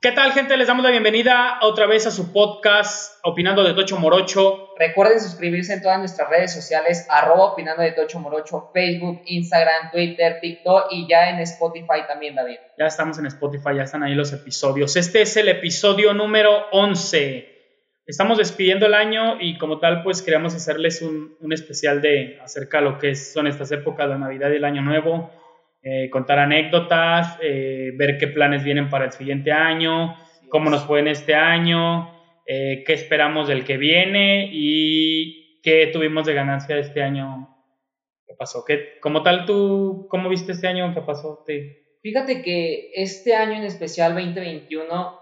¿Qué tal, gente? Les damos la bienvenida otra vez a su podcast Opinando de Tocho Morocho. Recuerden suscribirse en todas nuestras redes sociales, arroba Opinando de Tocho Morocho, Facebook, Instagram, Twitter, TikTok y ya en Spotify también, David. Ya estamos en Spotify, ya están ahí los episodios. Este es el episodio número 11. Estamos despidiendo el año y como tal, pues queríamos hacerles un, un especial de acerca de lo que son estas épocas, la Navidad y el Año Nuevo eh, contar anécdotas, eh, ver qué planes vienen para el siguiente año, cómo nos fue en este año, eh, qué esperamos del que viene y qué tuvimos de ganancia este año. ¿Qué pasó? ¿Qué, como tal, tú, cómo viste este año? ¿Qué pasó? Fíjate que este año en especial, 2021,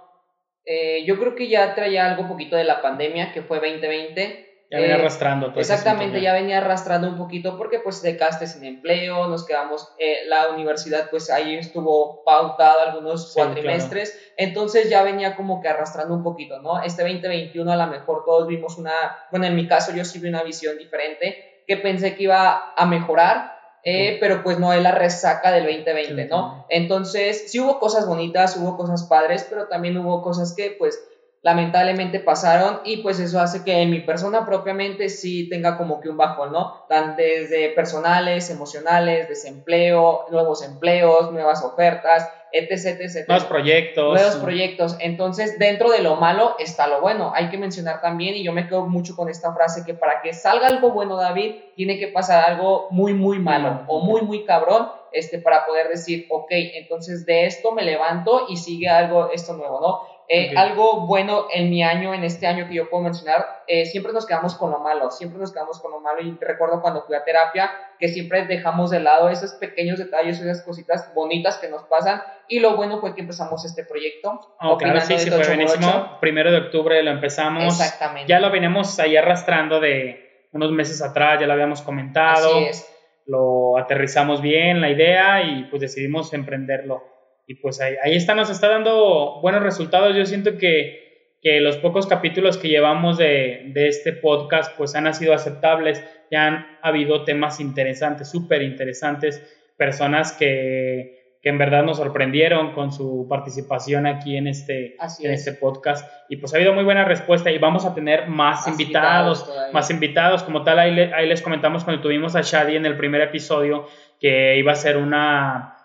yo creo que ya traía algo poquito de la pandemia, que fue 2020 ya venía eh, arrastrando todo Exactamente, ya venía arrastrando un poquito porque pues te quedaste sin empleo, nos quedamos, eh, la universidad pues ahí estuvo pautada algunos cuatrimestres, entonces ya venía como que arrastrando un poquito, ¿no? Este 2021 a lo mejor todos vimos una, bueno, en mi caso yo sí vi una visión diferente, que pensé que iba a mejorar, eh, pero pues no es la resaca del 2020, ¿no? Entonces sí hubo cosas bonitas, hubo cosas padres, pero también hubo cosas que pues lamentablemente pasaron y pues eso hace que en mi persona propiamente sí tenga como que un bajón, ¿no? Tan desde personales, emocionales, desempleo, nuevos empleos, nuevas ofertas, etc, etc. Nuevos proyectos. Nuevos proyectos. Entonces, dentro de lo malo está lo bueno. Hay que mencionar también, y yo me quedo mucho con esta frase, que para que salga algo bueno, David, tiene que pasar algo muy, muy malo o muy, muy cabrón, este, para poder decir, ok, entonces de esto me levanto y sigue algo, esto nuevo, ¿no? Eh, algo bueno en mi año, en este año que yo puedo mencionar, eh, siempre nos quedamos con lo malo, siempre nos quedamos con lo malo y recuerdo cuando fui a terapia que siempre dejamos de lado esos pequeños detalles, esas cositas bonitas que nos pasan y lo bueno fue que empezamos este proyecto. Oh, claro, sí, sí, fue buenísimo. Primero de octubre lo empezamos. Exactamente. Ya lo venimos ahí arrastrando de unos meses atrás, ya lo habíamos comentado. Así es. Lo aterrizamos bien, la idea, y pues decidimos emprenderlo y pues ahí, ahí está, nos está dando buenos resultados. Yo siento que, que los pocos capítulos que llevamos de, de, este podcast pues han sido aceptables, ya han habido temas interesantes, súper interesantes, personas que, que, en verdad nos sorprendieron con su participación aquí en este, en este podcast. Y pues ha habido muy buena respuesta y vamos a tener más, invitados, más invitados, como tal ahí, ahí les comentamos cuando tuvimos a Shadi en el primer episodio que iba a ser una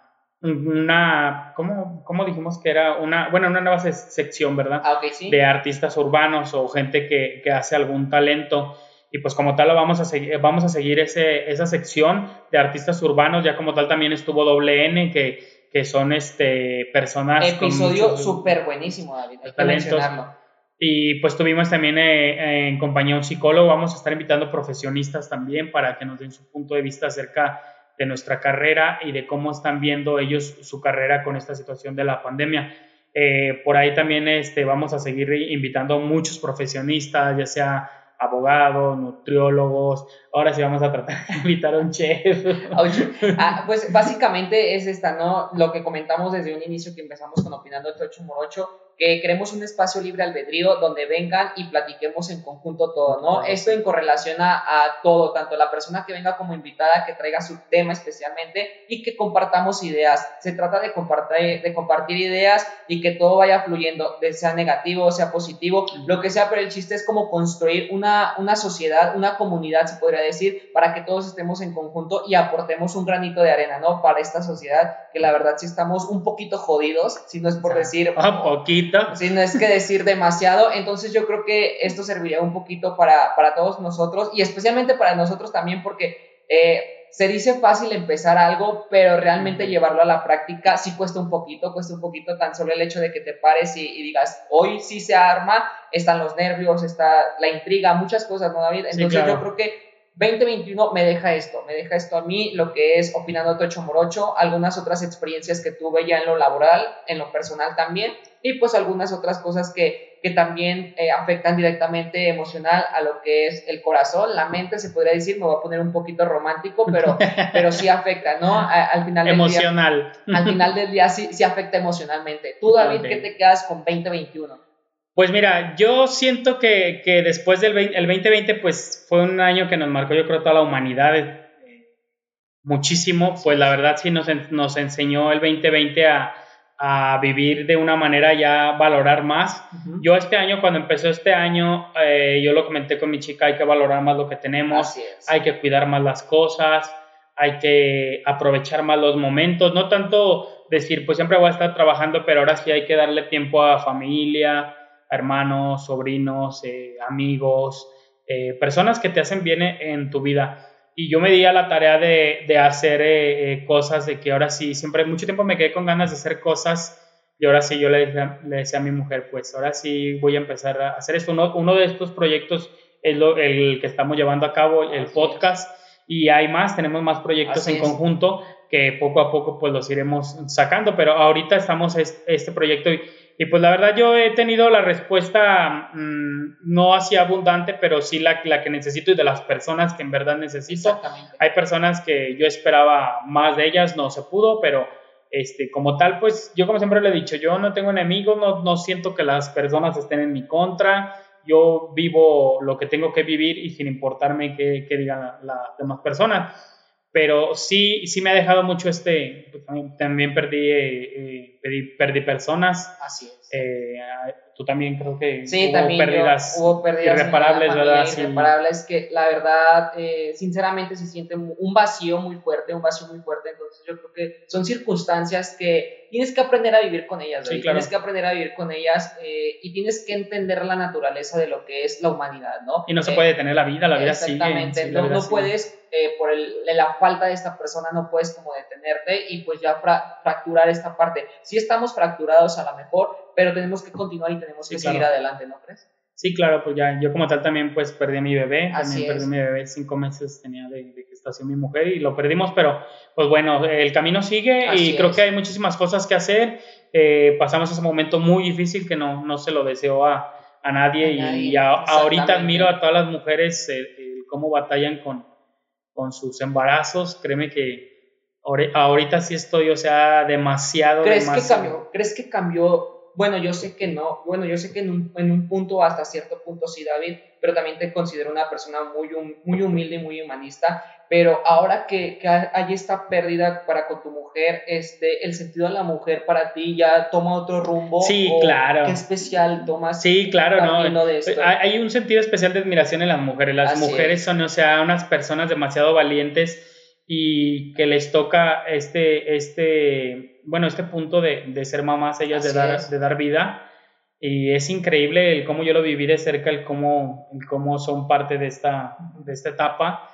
una, ¿cómo, ¿cómo, dijimos que era? Una, bueno, una nueva sección, ¿verdad? Ah, sí. De artistas urbanos o gente que, que, hace algún talento. Y pues como tal vamos a seguir, vamos a seguir ese, esa sección de artistas urbanos, ya como tal también estuvo doble N, que, que son este, personas... Episodio súper buenísimo, David, hay Y pues tuvimos también eh, en compañía un psicólogo, vamos a estar invitando profesionistas también para que nos den su punto de vista acerca de nuestra carrera y de cómo están viendo ellos su carrera con esta situación de la pandemia. Eh, por ahí también este, vamos a seguir invitando a muchos profesionistas, ya sea abogados, nutriólogos. Ahora sí vamos a tratar de invitar a un chef. Ah, pues básicamente es esta, ¿no? Lo que comentamos desde un inicio que empezamos con Opinando 8 Morocho, que queremos un espacio libre albedrío donde vengan y platiquemos en conjunto todo, ¿no? Esto en correlación a, todo, tanto la persona que venga como invitada, que traiga su tema especialmente y que compartamos ideas. Se trata de compartir, de compartir ideas y que todo vaya fluyendo, sea negativo, sea positivo, lo que sea, pero el chiste es como construir una, una sociedad, una comunidad, se podría decir, para que todos estemos en conjunto y aportemos un granito de arena, ¿no? Para esta sociedad, que la verdad sí estamos un poquito jodidos, si no es por decir... Un poquito. si no es que decir demasiado, entonces yo creo que esto serviría un poquito para, para todos nosotros y especialmente para nosotros también porque eh, se dice fácil empezar algo, pero realmente llevarlo a la práctica sí cuesta un poquito, cuesta un poquito tan solo el hecho de que te pares y, digas, hoy sí se arma, están los nervios, está la intriga, muchas cosas, ¿no, David? Entonces yo creo que 2021 me deja esto, me deja esto a mí, lo que es opinando Tocho Morocho, algunas otras experiencias que tuve ya en lo laboral, en lo personal también, y pues algunas otras cosas que, que también eh, afectan directamente emocional a lo que es el corazón, la mente, se podría decir, me voy a poner un poquito romántico, pero, pero sí afecta, ¿no? al final del Emocional. Día, al final del día sí, sí afecta emocionalmente. Tú, David, ¿qué te quedas con 2021? Pues mira, yo siento que, que después del el 2020, pues fue un año que nos marcó, yo creo, toda la humanidad eh, muchísimo. Pues la verdad sí nos, nos enseñó el 2020 a, a vivir de una manera ya valorar más. Yo este año, cuando empezó este año, eh, yo lo comenté con mi chica, hay que valorar más lo que tenemos, hay que cuidar más las cosas, hay que aprovechar más los momentos, no tanto decir, pues siempre voy a estar trabajando, pero ahora sí hay que darle tiempo a familia, hermanos, sobrinos, eh, amigos, eh, personas que te hacen bien en tu vida. Y yo me di a la tarea de, de hacer eh, cosas, de que ahora sí, siempre mucho tiempo me quedé con ganas de hacer cosas y ahora sí yo le, le decía a mi mujer, pues ahora sí voy a empezar a hacer esto. Uno, uno de estos proyectos es lo, el que estamos llevando a cabo, el podcast, y hay más, tenemos más proyectos en conjunto que poco a poco pues los iremos sacando, pero ahorita estamos este proyecto y y pues la verdad yo he tenido la respuesta mm, no así abundante, pero sí la, la, que necesito y de las personas que en verdad necesito. Hay personas que yo esperaba más de ellas, no se pudo, pero este, como tal, pues yo como siempre le he dicho, yo no tengo enemigos, no, no siento que las personas estén en mi contra, yo vivo lo que tengo que vivir y sin importarme qué, qué digan las demás personas pero sí, sí me ha dejado mucho este, pues, también, perdí, eh, perdí, perdí, personas. Así es. Eh, tú también creo que sí, hubo, también pérdidas hubo pérdidas irreparables, ¿verdad? Irreparables que la verdad, eh, sinceramente se siente un vacío muy fuerte, un vacío muy fuerte, entonces yo creo que son circunstancias que tienes que aprender a vivir con ellas, sí, claro. tienes que aprender a vivir con ellas y tienes que entender la naturaleza de lo que es la humanidad, ¿no? Y no se puede detener la vida, la vida sigue. Exactamente, no, no puedes eh, por el, la falta de esta persona no puedes como detenerte y pues ya fracturar esta parte. Sí estamos fracturados a lo mejor, pero tenemos que continuar y tenemos que seguir adelante, ¿no crees? Sí, claro, pues ya yo como tal también pues perdí a mi bebé, también perdí a mi bebé, cinco meses tenía de, gestación mi mujer y lo perdimos, pero pues bueno, el camino sigue y creo que hay muchísimas cosas que hacer. Eh, pasamos ese momento muy difícil que no, no se lo deseo a, a nadie, y, ahorita admiro a todas las mujeres eh, cómo batallan con, con sus embarazos, créeme que ahorita sí estoy, o sea, demasiado. ¿Crees que cambió? ¿Crees que cambió? Bueno, yo sé que no, bueno, yo sé que en un, en un punto, hasta cierto punto sí, David, pero también te considero una persona muy, muy humilde y muy humanista, pero ahora que, que, hay esta pérdida para con tu mujer, este, el sentido de la mujer para ti ya toma otro rumbo. Sí, claro. ¿Qué especial tomas? Sí, claro, no. Hay un sentido especial de admiración en las mujeres. Las mujeres son, o sea, unas personas demasiado valientes y que les toca este, este, bueno, este punto de, de ser mamás, ellas de dar, de dar vida. Y es increíble el cómo yo lo viví de cerca, el cómo, el cómo son parte de esta, de esta etapa.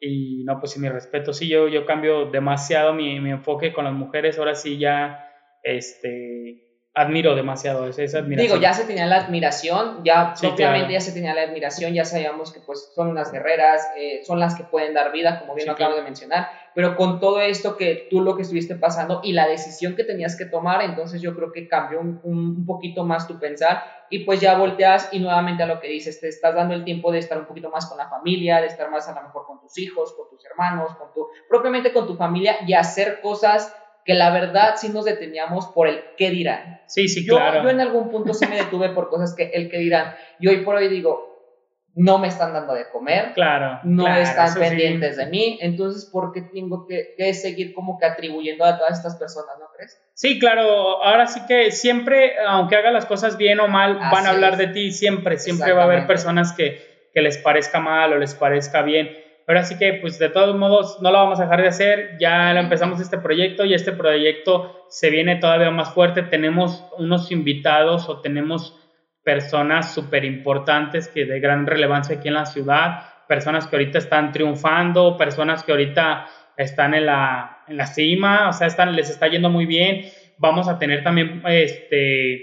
Y no, pues sí, mi respeto. Sí, yo, yo cambio demasiado mi, mi enfoque con las mujeres. Ahora sí ya, este, admiro demasiado esa, esa admiración. Digo, ya se tenía la admiración, ya propiamente ya se tenía la admiración, ya sabíamos que pues son unas guerreras, eh, son las que pueden dar vida, como bien lo acabo de mencionar, pero con todo esto que tú lo que estuviste pasando y la decisión que tenías que tomar, entonces yo creo que cambió un, un, poquito más tu pensar y pues ya volteas y nuevamente a lo que dices, te estás dando el tiempo de estar un poquito más con la familia, de estar más a lo mejor con tus hijos, con tus hermanos, con tu, propiamente con tu familia y hacer cosas que la verdad sí nos deteníamos por el qué dirán. Sí, sí, yo, claro. Yo en algún punto sí me detuve por cosas que el qué dirán. Y hoy por hoy digo, no me están dando de comer, claro, no están pendientes de mí, entonces, ¿por qué tengo que, seguir como que atribuyendo a todas estas personas, no crees? Sí, claro, ahora sí que siempre, aunque haga las cosas bien o mal, van a hablar de ti, siempre, siempre va a haber personas que, que les parezca mal o les parezca bien pero así que, pues de todos modos, no lo vamos a dejar de hacer. Ya empezamos este proyecto y este proyecto se viene todavía más fuerte. Tenemos unos invitados o tenemos personas súper importantes que de gran relevancia aquí en la ciudad, personas que ahorita están triunfando, personas que ahorita están en la, en la cima, o sea, están, les está yendo muy bien. Vamos a tener también este,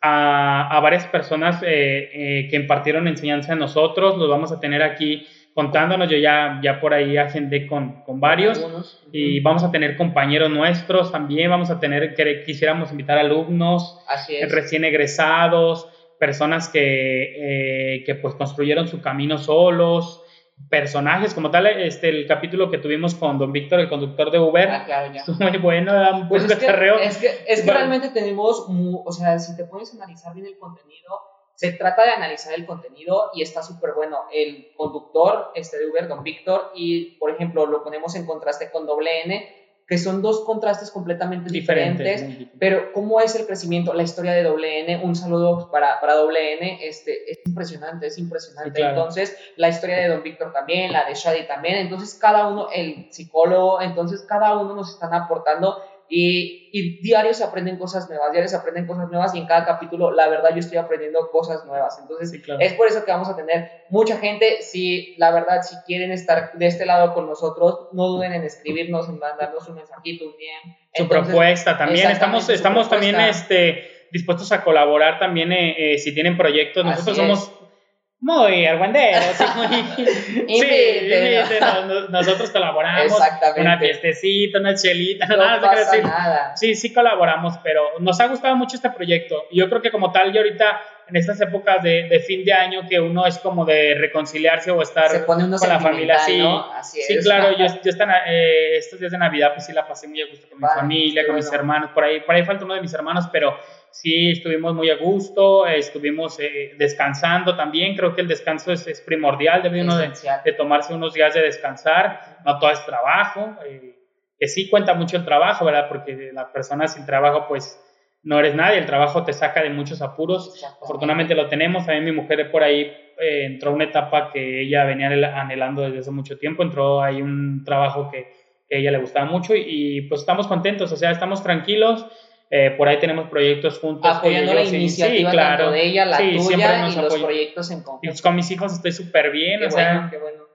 a, a varias personas eh, eh, que impartieron enseñanza a nosotros, los vamos a tener aquí contándonos. Yo ya, ya por ahí agendé con, con varios y vamos a tener compañeros nuestros también. Vamos a tener, que quisiéramos invitar alumnos recién egresados, personas que, eh, que pues construyeron su camino solos personajes como tal este el capítulo que tuvimos con don Víctor el conductor de Uber ah, claro, ya. muy bueno pues es, que, es que, es que realmente tenemos o sea si te pones a analizar bien el contenido se trata de analizar el contenido y está súper bueno. El conductor este de Uber, don Víctor, y por ejemplo lo ponemos en contraste con doble N, que son dos contrastes completamente diferentes, pero cómo es el crecimiento, la historia de WN, un saludo para, para WN, este, es impresionante, es impresionante. Entonces, la historia de Don Víctor también, la de Shadi también, entonces cada uno, el psicólogo, entonces cada uno nos están aportando y, y diarios se aprenden cosas nuevas, diarios se aprenden cosas nuevas y en cada capítulo, la verdad, yo estoy aprendiendo cosas nuevas. Entonces, es por eso que vamos a tener mucha gente. Si, la verdad, si quieren estar de este lado con nosotros, no duden en escribirnos, en mandarnos un mensajito, un DM. Su propuesta también. Estamos, estamos también este, dispuestos a colaborar también eh, eh, si tienen proyectos. Nosotros somos muy argüenderos. sí, nosotros colaboramos. Exactamente. Una fiestecita, una chelita, no nada, nada. Sí, sí colaboramos, pero nos ha gustado mucho este proyecto. Y yo creo que como tal, yo ahorita, en estas épocas de, de fin de año, que uno es como de reconciliarse o estar con la familia. Sí, sí claro, yo, yo están, eh, estos días de Navidad, pues sí la pasé muy a gusto con mi familia, con mis hermanos. Por ahí, por ahí falta uno de mis hermanos, pero sí estuvimos muy a gusto, estuvimos eh, descansando también, creo que el descanso es, primordial, debe uno de, tomarse unos días de descansar, no todo es trabajo, eh, que sí cuenta mucho el trabajo, ¿verdad? Porque la persona sin trabajo pues no eres nadie, el trabajo te saca de muchos apuros, afortunadamente lo tenemos, también mi mujer por ahí eh, entró una etapa que ella venía anhelando desde hace mucho tiempo, entró ahí un trabajo que, que a ella le gustaba mucho y pues estamos contentos, o sea, estamos tranquilos eh, por ahí tenemos proyectos juntos. Apoyando la iniciativa tanto de ella, la tuya y los proyectos en conjunto. Pues con mis hijos estoy súper bien. o sea,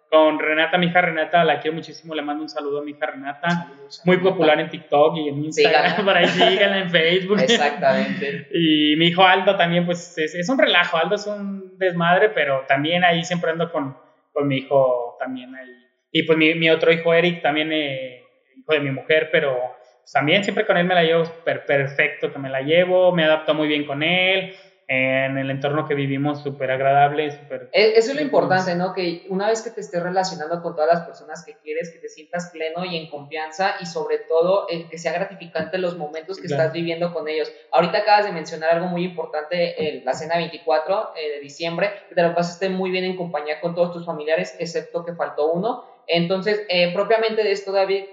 Con Renata, mi hija Renata, la quiero muchísimo. Le mando un saludo a mi hija Renata. Muy popular en TikTok y en Instagram. por ahí síganla en Facebook. Exactamente. y mi hijo Aldo también, pues es, un relajo. Aldo es un desmadre, pero también ahí siempre ando con, con mi hijo también ahí. Y pues mi, mi otro hijo Eric también, eh, hijo de mi mujer, pero también siempre con él me la llevo perfecto, que me la llevo, me adapto muy bien con él, en el entorno que vivimos súper agradable, súper... E, eso es lo importante, ¿no? Que una vez que te estés relacionando con todas las personas que quieres, que te sientas pleno y en confianza y sobre todo eh, que sea gratificante los momentos que estás viviendo con ellos. Ahorita acabas de mencionar algo muy importante, la cena 24 eh, de diciembre, que te lo pasaste muy bien en compañía con todos tus familiares, excepto que faltó uno. Entonces, eh, propiamente de esto, David,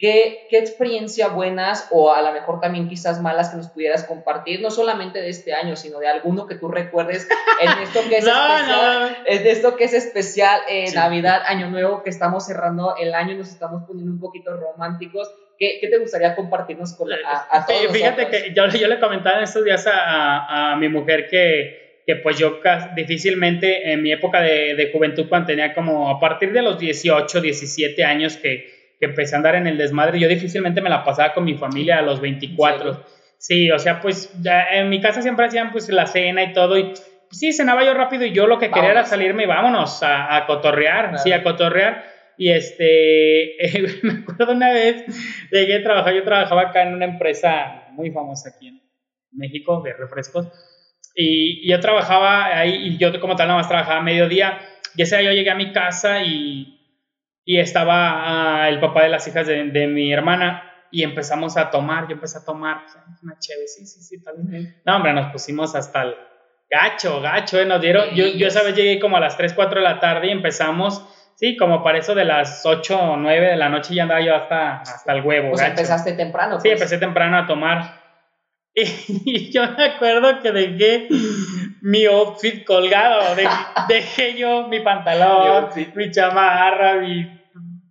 ¿Qué, ¿Qué experiencia buenas o a lo mejor también quizás malas que nos pudieras compartir, no solamente de este año, sino de alguno que tú recuerdes en esto que es especial, de esto que es especial eh, Navidad, Año Nuevo, que estamos cerrando el año y nos estamos poniendo un poquito románticos? ¿Qué, ¿Qué, te gustaría compartirnos con a, a todos Fíjate que yo, yo, le comentaba en estos días a, a, mi mujer que, que pues yo difícilmente en mi época de, de juventud, cuando tenía como a partir de los 18, 17 años que que empecé a andar en el desmadre, yo difícilmente me la pasaba con mi familia a los 24. Sí, o sea, pues ya en mi casa siempre hacían pues la cena y todo y pues, sí, cenaba yo rápido y yo lo que quería era salirme y vámonos a, a cotorrear, sí, a cotorrear. Y este, me acuerdo una vez, llegué a trabajar, yo trabajaba acá en una empresa muy famosa aquí en México de refrescos. Y, y yo trabajaba ahí y yo como tal nada más trabajaba a mediodía. Y ese día yo llegué a mi casa y y estaba ah, el papá de las hijas de, de, mi hermana y empezamos a tomar, yo empecé a tomar, pues, una chévere, sí, sí, sí, también. No, hombre, nos pusimos hasta el gacho, gacho, eh, nos dieron, yo, yo esa vez llegué como a las 3, 4 de la tarde y empezamos, sí, como para eso de las 8 o 9 de la noche ya andaba yo hasta, hasta el huevo. O sea, empezaste temprano. Sí, pues. empecé temprano a tomar. Y, yo me acuerdo que dejé mi outfit colgado, dejé, yo mi pantalón, mi, chamarra, mi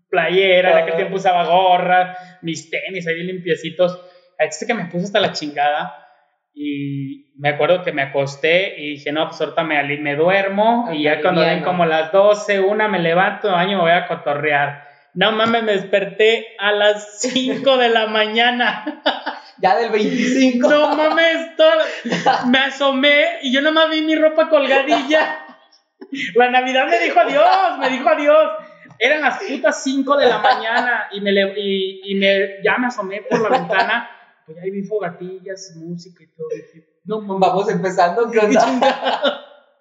playera, en aquel tiempo usaba gorra, mis tenis ahí limpiecitos. Este que me puse hasta la chingada. Y me acuerdo que me acosté y dije, no, pues ahorita me, me duermo y ya cuando den como las 12, una me levanto, año voy a cotorrear. No mames, me desperté a las 5 de la mañana. Ya del 25. No mames, me asomé y yo nomás vi mi ropa colgadilla. La Navidad me dijo adiós, me dijo adiós. Eran las putas 5 de la mañana y, me, y, y me, ya me asomé por la ventana. Pues ahí vi fogatillas, música y todo. no Vamos empezando, ¿qué onda?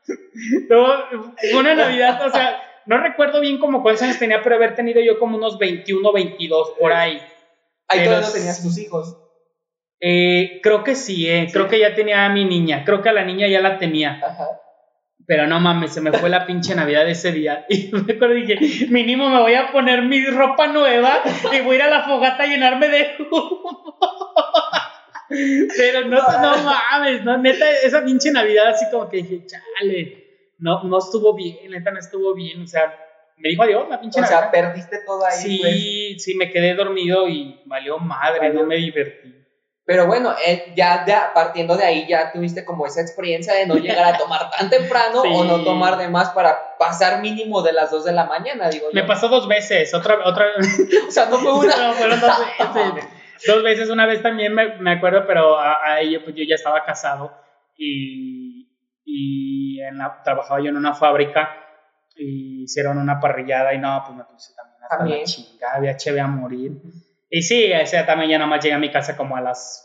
no, una Navidad, o sea, no recuerdo bien como cuántos años tenía, pero haber tenido yo como unos 21, 22 por ahí. Ahí todavía no tenías tus hijos. Eh, creo que sí, eh. creo que ya tenía a mi niña, creo que a la niña ya la tenía. Pero no mames, se me fue la pinche Navidad ese día. Y me acuerdo dije, mínimo me voy a poner mi ropa nueva y voy a ir a la fogata a llenarme de humo. Pero no, no mames, no, neta, esa pinche Navidad así como que dije, chale, no, no estuvo bien, neta no estuvo bien, o sea, me dijo adiós la pinche Navidad. O sea, perdiste todo ahí. Sí, pues. sí, me quedé dormido y valió madre, no me divertí. Pero bueno, eh, ya, partiendo de ahí ya tuviste como esa experiencia de no llegar a tomar tan temprano o no tomar de más para pasar mínimo de las 2 de la mañana, digo Me pasó dos veces, otra, otra O sea, no fue una. no, fueron dos veces. dos veces, una vez también me, me acuerdo, pero a, ella pues yo ya estaba casado y, y en la, trabajaba yo en una fábrica y hicieron una parrillada y no, pues me puse también hasta la chingada, había chévere a morir. Y sí, o sea, también ya nada más llegué a mi casa como a las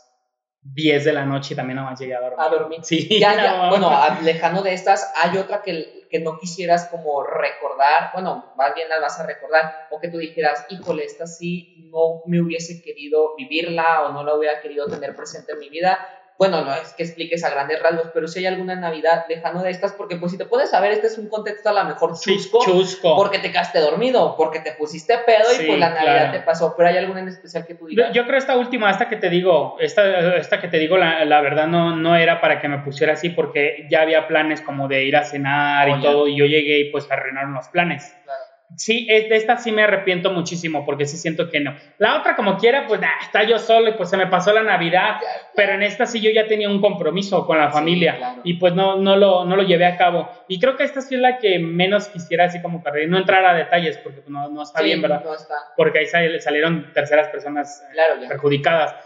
10 de la noche y también nada más llegué a dormir. A dormir. Sí. Ya, ya. Bueno, lejano de estas, ¿hay otra que, que no quisieras como recordar? Bueno, más bien la vas a recordar, o que tú dijeras, híjole, esta sí no me hubiese querido vivirla o no la hubiera querido tener presente en mi vida bueno, no es que expliques a grandes rasgos, pero si hay alguna Navidad lejano de estas, porque pues si te puedes saber, este es un contexto a lo mejor chusco, chusco. porque te quedaste dormido, porque te pusiste pedo y pues la Navidad te pasó, pero hay alguna en especial que tú digas. Yo, creo esta última, esta que te digo, esta, esta que te digo, la, la, verdad no, no era para que me pusiera así, porque ya había planes como de ir a cenar y oh, todo, y yo llegué y pues arruinaron los planes. Claro. Sí, de esta sí me arrepiento muchísimo porque sí siento que no. La otra, como quiera, pues está yo solo y pues se me pasó la Navidad, pero en esta sí yo ya tenía un compromiso con la familia y pues no, no, lo, no lo llevé a cabo. Y creo que esta sí es la que menos quisiera así como perder, no entrar a detalles porque pues, no, no está bien, ¿verdad? No está. Porque ahí salieron terceras personas eh, perjudicadas.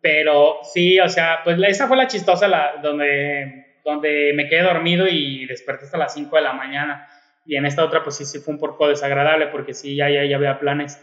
Pero sí, o sea, pues esa fue la chistosa la, donde, donde me quedé dormido y desperté hasta las 5 de la mañana. Y en esta otra, pues sí, sí fue un poco desagradable porque sí, ya, ya, ya había planes.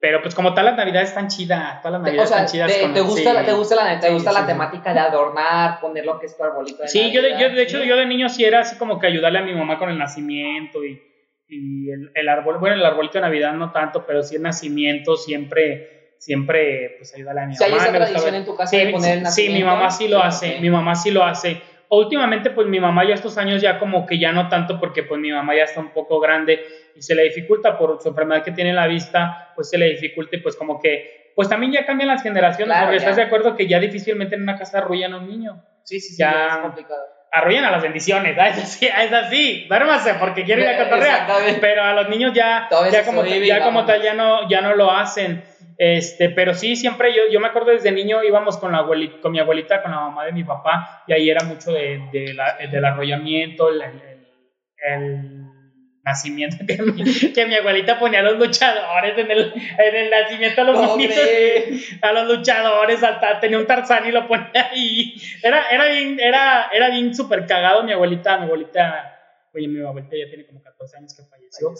Pero pues como tal, las navidades están chidas, todas las navidades están chidas. Te, te, gusta, la, te gusta, la, te gusta la temática de adornar, poner lo que es tu arbolito de Sí, yo de, yo de hecho, yo de niño sí era así como que ayudarle a mi mamá con el nacimiento y, y el, el, árbol, bueno, el arbolito de Navidad no tanto, pero sí el nacimiento siempre, siempre pues ayudarle a mi mamá. ¿hay esa tradición en tu casa de poner el nacimiento? Sí, mi mamá sí lo hace, mi mamá sí lo hace últimamente pues mi mamá ya estos años ya como que ya no tanto porque pues mi mamá ya está un poco grande y se le dificulta por su enfermedad que tiene en la vista, pues se le dificulta y pues como que pues también ya cambian las generaciones porque estás de acuerdo que ya difícilmente en una casa arrullan a un niño. Sí, sí, sí, ya es complicado. Arrullan a las bendiciones, ¿ah? es así, es así, duérmase porque quiere ir a cotorrear, pero a los niños ya, ya como, ya como tal ya no, ya no lo hacen. Este, pero sí, siempre yo, yo me acuerdo desde niño íbamos con, la abuelita, con mi abuelita, con la mamá de mi papá, y ahí era mucho de, de la, del arrollamiento, el, el, nacimiento, que mi, que mi, abuelita ponía a los luchadores en el, en el nacimiento a los a los luchadores, hasta tenía un tarzán y lo ponía ahí. Era, era bien, era, era bien súper cagado mi abuelita, mi abuelita, oye, mi abuelita ya tiene como 14 años que falleció.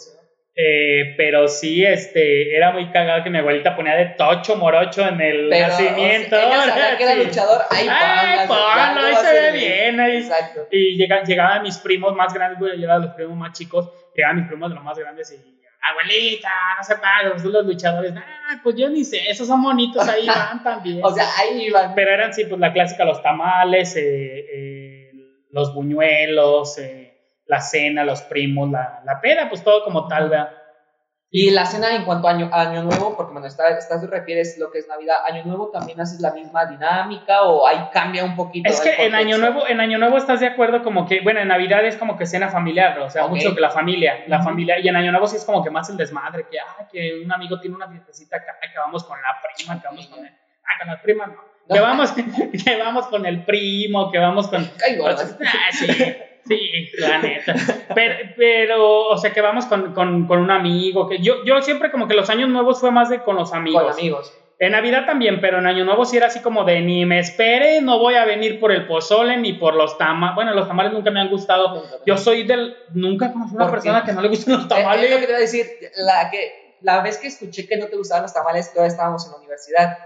Eh, pero sí, este, era muy cagado que mi abuelita ponía de tocho morocho en el nacimiento. ella que era luchador, ay, ahí se ve bien. Ahí. Exacto. Y llega, llegaban mis primos más grandes, voy a llegar a los primos más chicos, llegaban mis primos de los más grandes y, abuelita, no se pagan, son los luchadores. Ah, pues yo ni sé, esos son bonitos, ahí van también. o sea, ahí iban. Pero eran, sí, pues la clásica, los tamales, eh, eh, los buñuelos, eh, la cena, los primos, la, la peda, pues todo como tal, ¿verdad? Y la cena en cuanto a año, año nuevo, porque cuando estás, estás refieres lo que es Navidad, año nuevo también haces la misma dinámica o ahí cambia un poquito. Es que en año nuevo, en año nuevo estás de acuerdo como que, bueno, en Navidad es como que cena familiar, o sea, mucho que la familia, la familia, y en año nuevo sí es como que más el desmadre, que, ah, que un amigo tiene una fiestecita acá, que vamos con la prima, que vamos con el, ah, con la prima no, que vamos, que vamos con el primo, que vamos con... Ay, ah, sí. Sí, la neta. Pero, pero, o sea, que vamos con, con, con, un amigo. Que yo, yo siempre como que los años nuevos fue más de con los amigos. Con amigos. En Navidad también, pero en Año Nuevo sí era así como de ni me espere, no voy a venir por el pozole ni por los tamales. Bueno, los tamales nunca me han gustado. Yo soy del. Nunca conocí a una persona que no le gustan los tamales. Es, lo que te iba a decir. La, que, la vez que escuché que no te gustaban los tamales, todavía estábamos en la universidad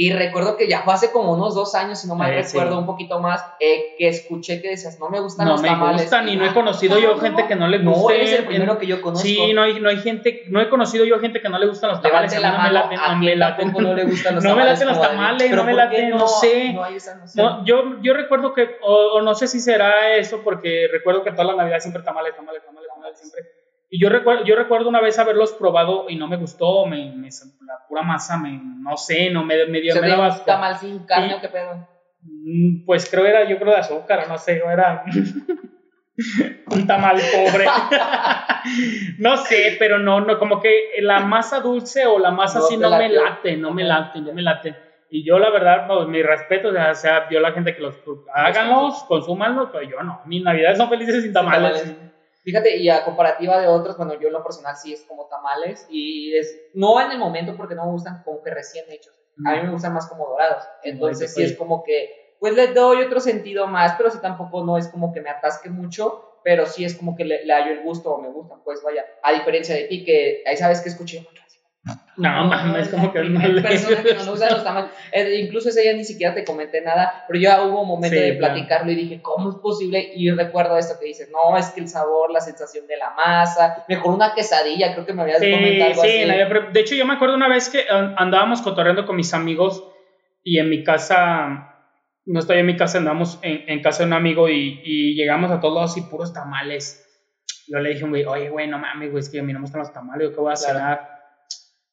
Y recuerdo que ya fue hace como unos dos años, si no mal recuerdo, un poquito más, eh, que escuché que decías, no me gustan los tamales. No me gustan y no he conocido yo gente que no le guste. No, eres el primero que yo conozco. Sí, no hay, no hay gente, no he conocido yo gente que no le gustan los tamales. a no me laten, no me laten. no le gustan los tamales. No me laten los tamales, no me laten, no, sé. No, hay esa no yo, yo recuerdo que, o, no sé si será eso, porque recuerdo que toda la Navidad siempre tamales, tamales, tamales, tamales, siempre y yo recuerdo, yo recuerdo una vez haberlos probado y no me gustó, me, me la pura masa, me, no sé, no me, me dio... ¿Se me daba tamal sin carne o qué pedo? Mm, pues creo era, yo creo de azúcar, no sé, era un tamal pobre. no sé, pero no, no, como que la masa dulce o la masa así no, me late, no me late, no me late. Y yo la verdad, pues, mi respeto, o sea, yo la gente que los háganlos, consúmanlos, pero yo no, mis navidades son felices sin tamales. Fíjate, y a comparativa de otros, bueno, yo en lo personal sí es como tamales y es, no en el momento porque no me gustan como que recién hechos, a mí me gustan más como dorados, entonces sí es como que, pues le doy otro sentido más, pero sí tampoco no es como que me atasque mucho, pero sí es como que le, le hallo el gusto o me gustan, pues vaya, a diferencia de ti que ahí sabes que escuché no, mames, como que no le... Personas que no gustan los tamales. Eh, incluso ese día ni siquiera te comenté nada, pero ya hubo un momento de platicarlo y dije, ¿cómo es posible? Y recuerdo esto que dices, no, es que el sabor, la sensación de la masa, mejor una quesadilla, creo que me habías comentado sí, así. de hecho yo me acuerdo una vez que andábamos cotorreando con mis amigos y en mi casa, no estoy en mi casa, andamos en, casa de un amigo y, y llegamos a todos así puros tamales. Yo le dije, güey, oye, güey, no mames, güey, es que a mí no me gustan los tamales, ¿yo qué voy a cenar?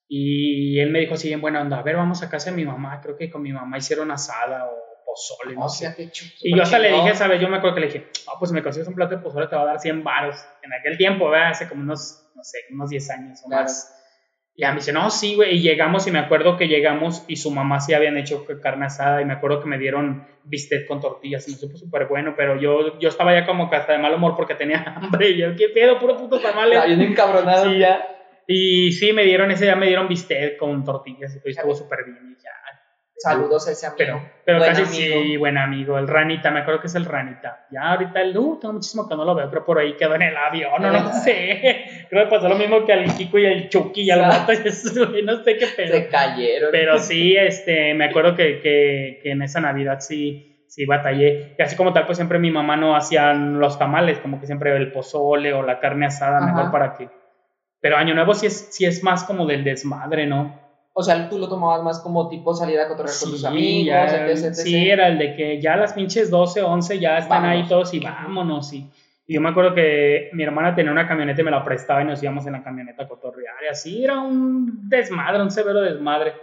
Y él me dijo así en buena onda, a ver, vamos a casa de mi mamá, creo que con mi mamá hicieron asada o pozole, no sé. y yo hasta le dije, ¿sabes? Yo me acuerdo que le dije, ah, pues si me consigues un plato de pozole te va a dar 100 baros. En aquel tiempo, ¿verdad? Hace como unos, no sé, unos 10 años o más. Y a mí dice, no, sí, güey. Y llegamos y me acuerdo que llegamos y su mamá sí habían hecho carne asada y me acuerdo que me dieron bistec con tortillas y me supo súper bueno, pero yo, yo estaba ya como que hasta de mal humor porque tenía hambre y yo, ¿qué pedo? Puro puto tamales. Bien encabronado. Sí, ya. Y sí, me dieron ese día, me dieron bistec con tortillas y estuvo súper bien. Y ya. Saludos a ese amigo. Pero, pero casi amigo. sí, buen amigo. El Ranita, me acuerdo que es el Ranita. Ya ahorita el, uh, tengo muchísimo que no lo veo, creo por ahí quedó en el avión, no, no sé. Creo que pasó lo mismo que al Kiko y al Chucky y al Gato y no sé qué pedo. Se cayeron. Pero sí, este, me acuerdo que, que, que en esa Navidad sí, sí batallé. Y así como tal, pues siempre mi mamá no hacía los tamales, como que siempre el pozole o la carne asada, mejor para que pero Año Nuevo sí es, sí es más como del desmadre, ¿no? O sea, tú lo tomabas más como tipo salir a cotorrear con tus amigos, Sí, era el de que ya las pinches 12, 11 ya están ahí todos y vámonos. Y, y, yo me acuerdo que mi hermana tenía una camioneta y me la prestaba y nos íbamos en la camioneta a cotorrear. Y así era un desmadre, un severo desmadre.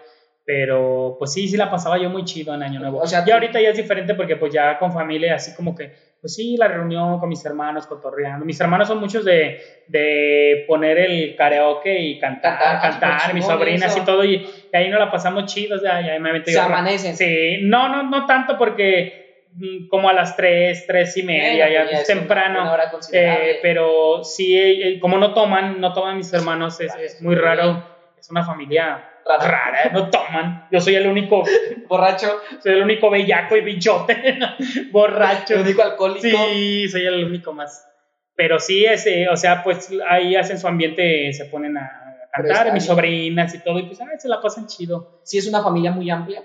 Pero pues sí, sí la pasaba yo muy chido en Año Nuevo. O sea, ya ahorita ya es diferente porque pues ya con familia así como que, pues sí, la reunión con mis hermanos, cotorreando. Mis hermanos son muchos de, de poner el karaoke y cantar, cantar, cantar mis sobrinas y todo. Y, ahí nos la pasamos chido, o sea, ya me metí. Se amanecen. Sí, no, no, no tanto porque mm, como a las 3, 3 y media, ya, es temprano. Eh, pero sí, eh, como no toman, no toman mis hermanos, es, es muy raro. Es una familia rara, no toman. Yo soy el único borracho. Soy el único bellaco y bichote, borracho. El único alcohólico. Sí, soy el único más. Pero sí, ese, o sea, pues ahí hacen su ambiente, se ponen a cantar, mis sobrinas y todo, y pues se la pasan chido. Sí, es una familia muy amplia.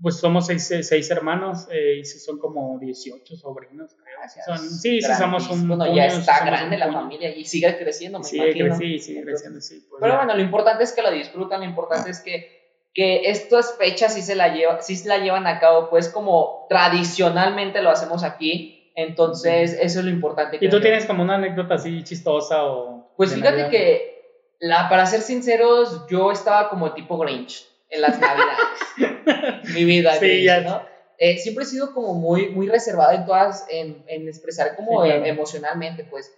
Pues somos seis, seis hermanos eh, y son como 18 sobrinos, creo. sí, sí, somos un. Bueno, ya está grande la familia y sigue creciendo, me sigue imagino. sí, sigue creciendo, sí. Pues pero bueno, lo importante es que lo disfrutan, lo importante es que, que estas fechas sí se, la lleva, sí se la llevan a cabo, pues como tradicionalmente lo hacemos aquí. Entonces, eso es lo importante. ¿Y tú tienes como una anécdota así chistosa o.? Pues fíjate que, la, para ser sinceros, yo estaba como tipo Grinch en las navidades. Mi vida, sí, ¿no? Eh, siempre he sido como muy, muy reservada en todas, en, en expresar como emocionalmente, pues.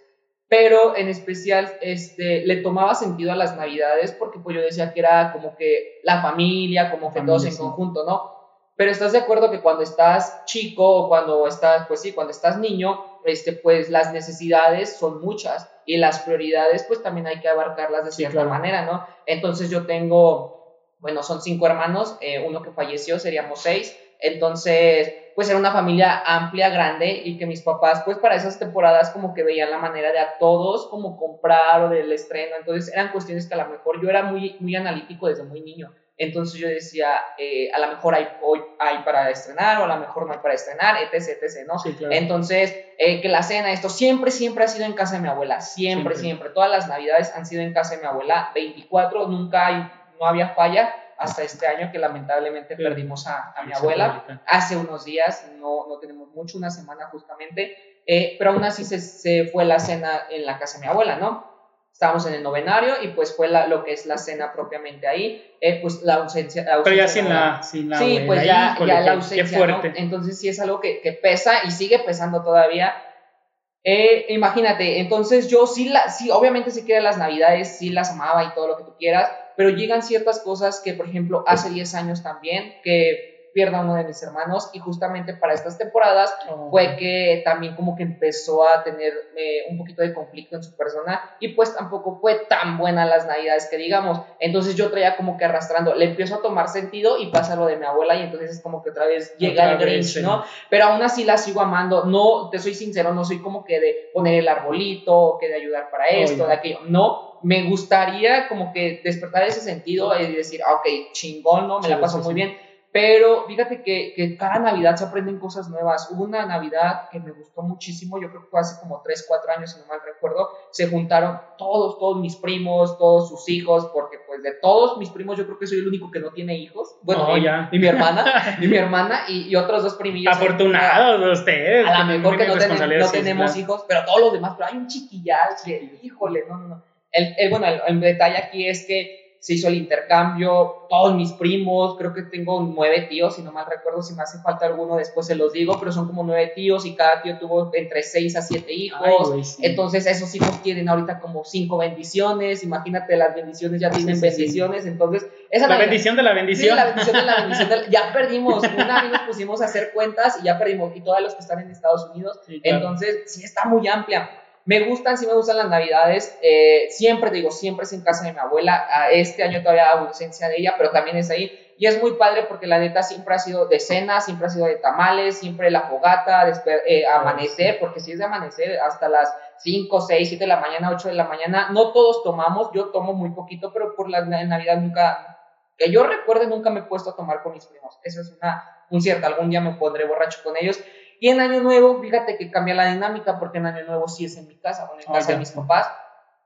Pero en especial, este, le tomaba sentido a las navidades porque pues yo decía que era como que la familia, como que todos en conjunto, ¿no? Pero estás de acuerdo que cuando estás chico o cuando estás, pues sí, cuando estás niño, este, pues las necesidades son muchas y las prioridades pues también hay que abarcarlas de cierta manera, ¿no? Entonces yo tengo bueno, son cinco hermanos, eh, uno que falleció, seríamos seis. Entonces, pues era una familia amplia, grande, y que mis papás, pues para esas temporadas como que veían la manera de a todos como comprar o del estreno. Entonces eran cuestiones que a lo mejor yo era muy, muy analítico desde muy niño. Entonces yo decía, eh, a lo mejor hay, hoy hay para estrenar o a lo mejor no hay para estrenar, etc, etc, ¿no? Entonces, eh, que la cena, esto siempre, siempre ha sido en casa de mi abuela, siempre, siempre, Todas las navidades han sido en casa de mi abuela, 24, nunca hay, no había falla hasta este año que lamentablemente perdimos a, mi abuela. Hace unos días, no, no tenemos mucho, una semana justamente, eh, pero aún así se, se fue la cena en la casa de mi abuela, ¿no? estábamos en el novenario y pues fue la, lo que es la cena propiamente ahí, eh, pues la ausencia, Pero ya sin la, sin la Sí, pues ya, ya la ausencia, ¿no? Entonces sí es algo que, que, pesa y sigue pesando todavía. Eh, imagínate, entonces yo sí, la, sí, obviamente sí quería las navidades, sí las amaba y todo lo que tú quieras, pero llegan ciertas cosas que, por ejemplo, hace 10 años también, que pierda uno de mis hermanos y justamente para estas temporadas fue que también como que empezó a tener eh, un poquito de conflicto en su persona y pues tampoco fue tan buena las navidades que digamos. Entonces yo traía como que arrastrando, le empiezo a tomar sentido y pasa lo de mi abuela y entonces es como que otra vez llega el Grinch, ¿no? Pero aún así la sigo amando, no, te soy sincero, no soy como que de poner el arbolito, que de ayudar para esto, de aquello, no, me gustaría como que despertar ese sentido y decir, ah, ok, chingón, ¿no? Me la paso muy bien pero fíjate que, que, cada Navidad se aprenden cosas nuevas. Hubo una Navidad que me gustó muchísimo, yo creo que fue hace como 3, 4 años, si no mal recuerdo. Se juntaron todos, todos mis primos, todos sus hijos, porque pues de todos mis primos yo creo que soy el único que no tiene hijos. Bueno, y, ya. y, mi hermana, y mi hermana y, otros dos primillos. Afortunados ustedes. A lo mejor que no, no tenemos hijos, pero todos los demás, pero hay un chiquillal que, híjole, no, no, no. El, el bueno, el detalle aquí es que se hizo el intercambio, todos mis primos, creo que tengo nueve tíos, si no mal recuerdo, si me hace falta alguno después se los digo, pero son como nueve tíos y cada tío tuvo entre seis a siete hijos, entonces esos hijos tienen ahorita como cinco bendiciones, imagínate las bendiciones ya tienen bendiciones, entonces... Esa la, bendición de la bendición. la bendición de la bendición. ya perdimos, una vez nos pusimos a hacer cuentas y ya perdimos, y todos los que están en Estados Unidos, entonces sí está muy amplia. Me gustan, sí me gustan las navidades. Eh, siempre digo, siempre es en casa de mi abuela. Este año todavía ausencia de ella, pero también es ahí. Y es muy padre porque la neta siempre ha sido de cena, siempre ha sido de tamales, siempre la fogata, eh, amanecer, porque si es de amanecer hasta las 5, 6, 7 de la mañana, 8 de la mañana. No todos tomamos, yo tomo muy poquito, pero por la Navidad nunca, que yo recuerde, nunca me he puesto a tomar con mis primos. Eso es una, un cierto, algún día me pondré borracho con ellos. Y en Año Nuevo, fíjate que cambia la dinámica porque en Año Nuevo sí es en mi casa, o en casa de mis papás.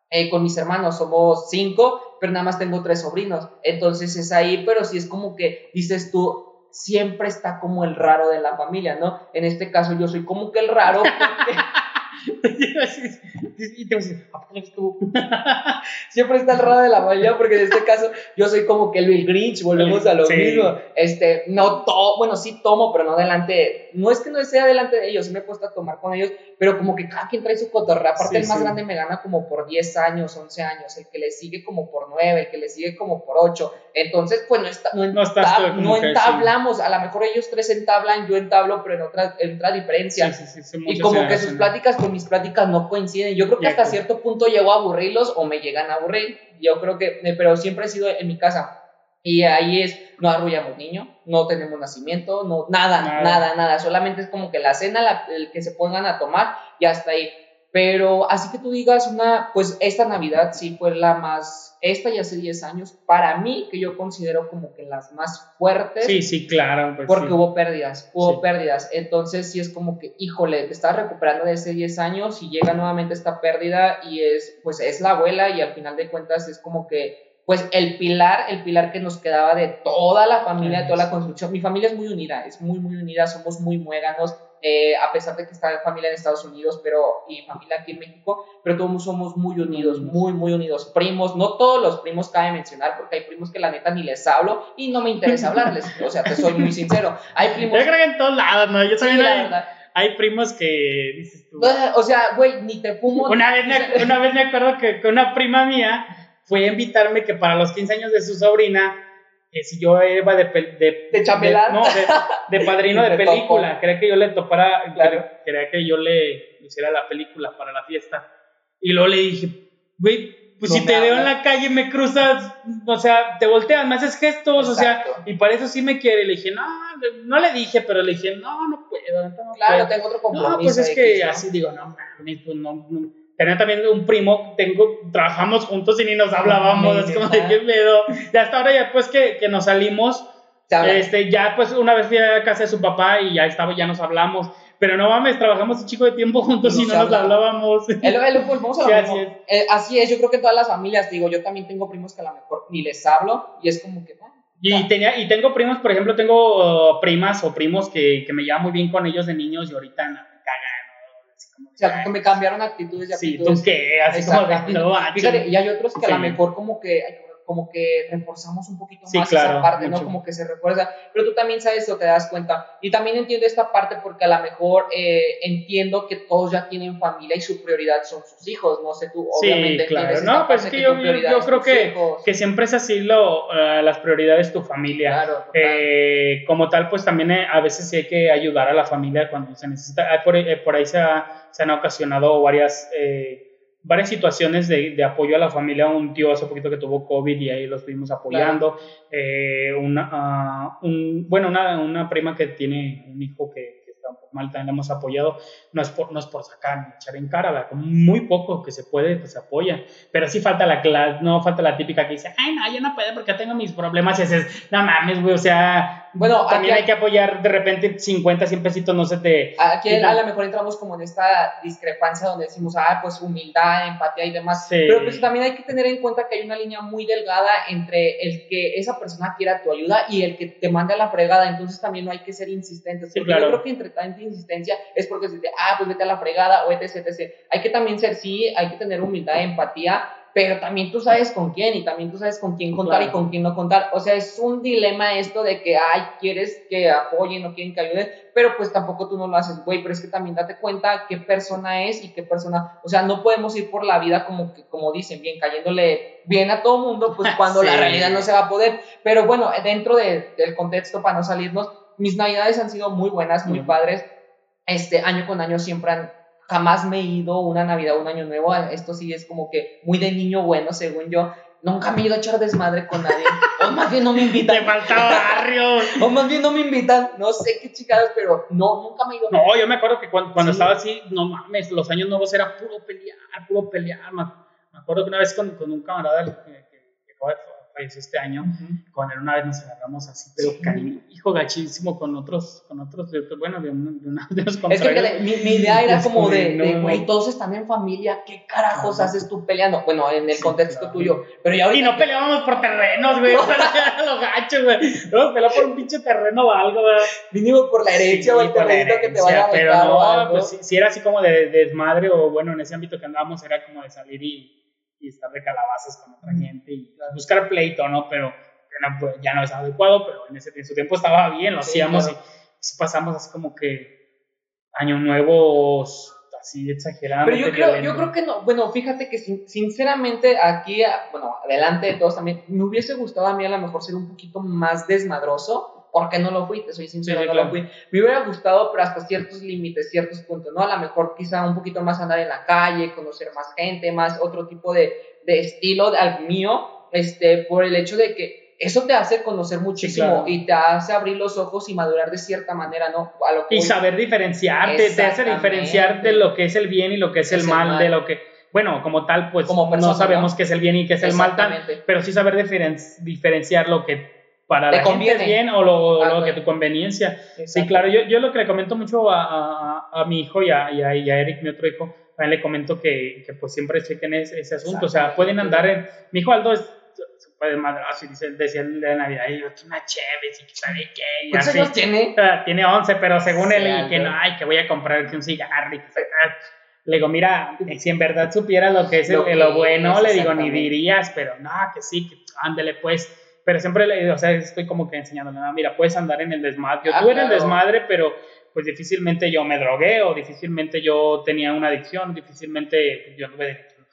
Eh, con mis hermanos somos cinco, pero nada más tengo tres sobrinos. Entonces es ahí, pero sí es como que dices tú, siempre está como el raro de la familia, ¿no? En este caso yo soy como que el raro porque... y te Siempre está el raro de la mayoría, porque en este caso yo soy como que el Bill Grinch, volvemos a lo mismo. Este, no tomo, bueno, sí tomo, pero no delante, no es que no sea delante de ellos, sí me he puesto a tomar con ellos, pero como que cada quien trae su cotorra. Aparte, el más grande me gana como por 10 años, 11 años, el que le sigue como por 9, el que le sigue como por 8. Entonces, pues no, está, no, no, entablamos, a lo mejor ellos tres entablan, yo entablo, pero en otra, en otra diferencia. y como que sus pláticas con mis pláticas no coinciden. Yo creo que hasta cierto punto llego a aburrirlos o me llegan a aburrir. Yo creo que, eh, pero siempre he sido en mi casa. Y ahí es, no arrullamos niño, no tenemos nacimiento, no, nada, nada, nada, Solamente es como que la cena, el que se pongan a tomar y hasta ahí. Pero así que tú digas una, pues esta Navidad sí fue la más, esta ya hace 10 años, para mí, que yo considero como que las más fuertes. Sí, sí, claro. Pues porque hubo pérdidas, hubo pérdidas. Entonces sí es como que, híjole, te estás recuperando de ese 10 años y llega nuevamente esta pérdida y es, pues es la abuela y al final de cuentas es como que pues el pilar, el pilar que nos quedaba de toda la familia, de toda la construcción. Mi familia es muy unida, es muy, muy unida, somos muy muéganos, eh, a pesar de que está familia en Estados Unidos pero y familia aquí en México, pero todos somos muy unidos, muy, muy unidos. Primos, no todos los primos cabe mencionar, porque hay primos que la neta ni les hablo y no me interesa hablarles, o sea, te soy muy sincero. Hay primos... Yo creo que en todos lados, ¿no? Yo también hay, hay, primos que dices tú... O sea, güey, ni te fumo... Una vez me, una vez me acuerdo que, que una prima mía fue a invitarme que para los 15 años de su sobrina que si yo iba de, de, de chambelán. no, de, padrino de película. Quería que yo le topara, claro. quería que yo le hiciera la película para la fiesta. Y luego le dije, güey, pues si te veo en la calle, me cruzas, o sea, te volteas, me haces gestos, o sea, y para eso sí me quiere. Le dije, no, no le dije, pero le dije, no, no puedo. claro, tengo otro compromiso. No, pues es que, así digo, no, pues no, no tenía también un primo, tengo, trabajamos juntos y ni nos hablábamos, así como de qué pedo. Y hasta ahora ya pues que, que nos salimos, este, ya pues una vez fui a casa de su papá y ya estaba, ya nos hablamos. Pero no mames, trabajamos un chico de tiempo juntos y no nos hablábamos. así es, yo creo que todas las familias, digo, yo también tengo primos que a lo mejor ni les hablo y es como que... y, tenía, y tengo primos, por ejemplo, tengo uh, primas o primos que, que me llevan muy bien con ellos de niños y ahorita sea, que me cambiaron actitudes y actitudes. Sí, ¿tú qué? Así como no, Fíjate, y hay otros que a lo mejor como que como que reforzamos un poquito más esa parte, ¿no? Como que se refuerza, pero tú también sabes o te das cuenta. Y también entiendo esta parte porque a lo mejor eh, entiendo que todos ya tienen familia y su prioridad son sus hijos, no sé tú, obviamente. Sí, claro, no, pues es que, yo, yo, creo que, que, siempre es así lo, uh, las prioridades tu familia. Claro, eh, como tal, pues también eh, a veces sí hay que ayudar a la familia cuando se necesita. Por, eh, por ahí se, ha, se, han ocasionado varias... Eh, varias situaciones de, de, apoyo a la familia. Un tío hace poquito que tuvo COVID y ahí lo estuvimos apoyando. Eh, una, uh, un, bueno, una, una, prima que tiene un hijo que, que está un poco mal, también la hemos apoyado. No es por, no es por sacar ni echar en cara, con muy poco que se puede, pues se apoya. Pero sí falta la, no falta la típica que dice, ay, no, yo no puedo porque tengo mis problemas. Y es, no mames, güey, o sea, bueno, también hay que apoyar de repente 50, 100 pesitos, no se te... Aquí a lo mejor entramos como en esta discrepancia donde decimos, ah, pues humildad, empatía y demás. Pero pues también hay que tener en cuenta que hay una línea muy delgada entre el que esa persona quiera tu ayuda y el que te mande a la fregada. Entonces también no hay que ser insistentes. Porque yo creo que entre tanta insistencia es porque se dice, ah, pues vete a la fregada o etc, etc. Hay que también ser, sí, hay que tener humildad, empatía pero también tú sabes con quién y también tú sabes con quién contar y con quién no contar. O sea, es un dilema esto de que, ay, quieres que apoyen o quieren que ayuden, pero pues tampoco tú no lo haces, güey, pero es que también date cuenta qué persona es y qué persona, o sea, no podemos ir por la vida como que, como dicen, bien, cayéndole bien a todo mundo, pues cuando la realidad no se va a poder. Pero bueno, dentro de, del contexto, para no salirnos, mis navidades han sido muy buenas, muy padres. Este año con año siempre han jamás me he ido una Navidad, un Año Nuevo. Esto sí es como que muy de niño bueno, según yo. Nunca me he ido a echar desmadre con nadie. O más bien no me invitan. Te faltaba barrio. o más bien no me invitan. No sé qué chicadas, pero no, nunca me he ido. No, yo me acuerdo que cuando, cuando estaba así, no mames, los años nuevos era puro pelear, puro pelear. Me acuerdo que una vez con, con un camarada que, que, que falleció este año, con él una vez nos agarramos así, pero sí. hijo gachísimo con otros, con otros, bueno, de, una, de unos Es que mi, mi, idea era como de, güey, todos están en familia, ¿qué carajos haces tú peleando? Bueno, en el contexto tuyo, pero ya Y no peleábamos por terrenos, güey, para los gachos, güey, no pelear por un pinche terreno o algo, güey. Mínimo por la herencia o el terreno que te vaya a Pero no, pues si, era así como de, de desmadre o bueno, en ese ámbito que andábamos era como de salir y y estar de calabazas con otra gente y buscar pleito, ¿no? Pero pues, ya no es adecuado, pero en ese su tiempo estaba bien, lo hacíamos y, pasamos así como que año nuevo así exagerado. Pero yo creo, yo creo que no, bueno, fíjate que sinceramente aquí, bueno, adelante de todos también, me hubiese gustado a mí a lo mejor ser un poquito más desmadroso, porque no lo fui, te soy sincero, no lo fui. Me hubiera gustado, pero hasta ciertos límites, ciertos puntos, ¿no? A lo mejor quizá un poquito más andar en la calle, conocer más gente, más otro tipo de, de estilo al mío, este, por el hecho de que eso te hace conocer muchísimo y te hace abrir los ojos y madurar de cierta manera, ¿no? y saber diferenciarte, te hace diferenciar de lo que es el bien y lo que es, el, mal, de lo que, bueno, como tal, pues no sabemos qué es el bien y qué es el mal, pero sí saber diferenciar lo que para la gente bien o lo, ah, que tu conveniencia. Sí, claro, yo, yo, lo que le comento mucho a, a, mi hijo y a, y a, Eric, mi otro hijo, también le comento que, que pues siempre chequen ese, ese asunto, o sea, pueden andar en... Mi hijo Aldo es súper madrazo y dice, decía el de Navidad, y yo, una chévere, y que sabe qué. Y ¿Cuántos años tiene? Tiene 11, pero según él, y que no, ay, que voy a comprar un cigarro y que le digo, mira, si en verdad supiera lo que es lo, lo bueno, le digo, ni dirías, pero no, que sí, que ándele pues pero siempre le, o sea, estoy como que enseñándole, no, mira, puedes andar en el desmadre. Yo ah, tuve en el desmadre, pero pues difícilmente yo me drogué o difícilmente yo tenía una adicción, difícilmente yo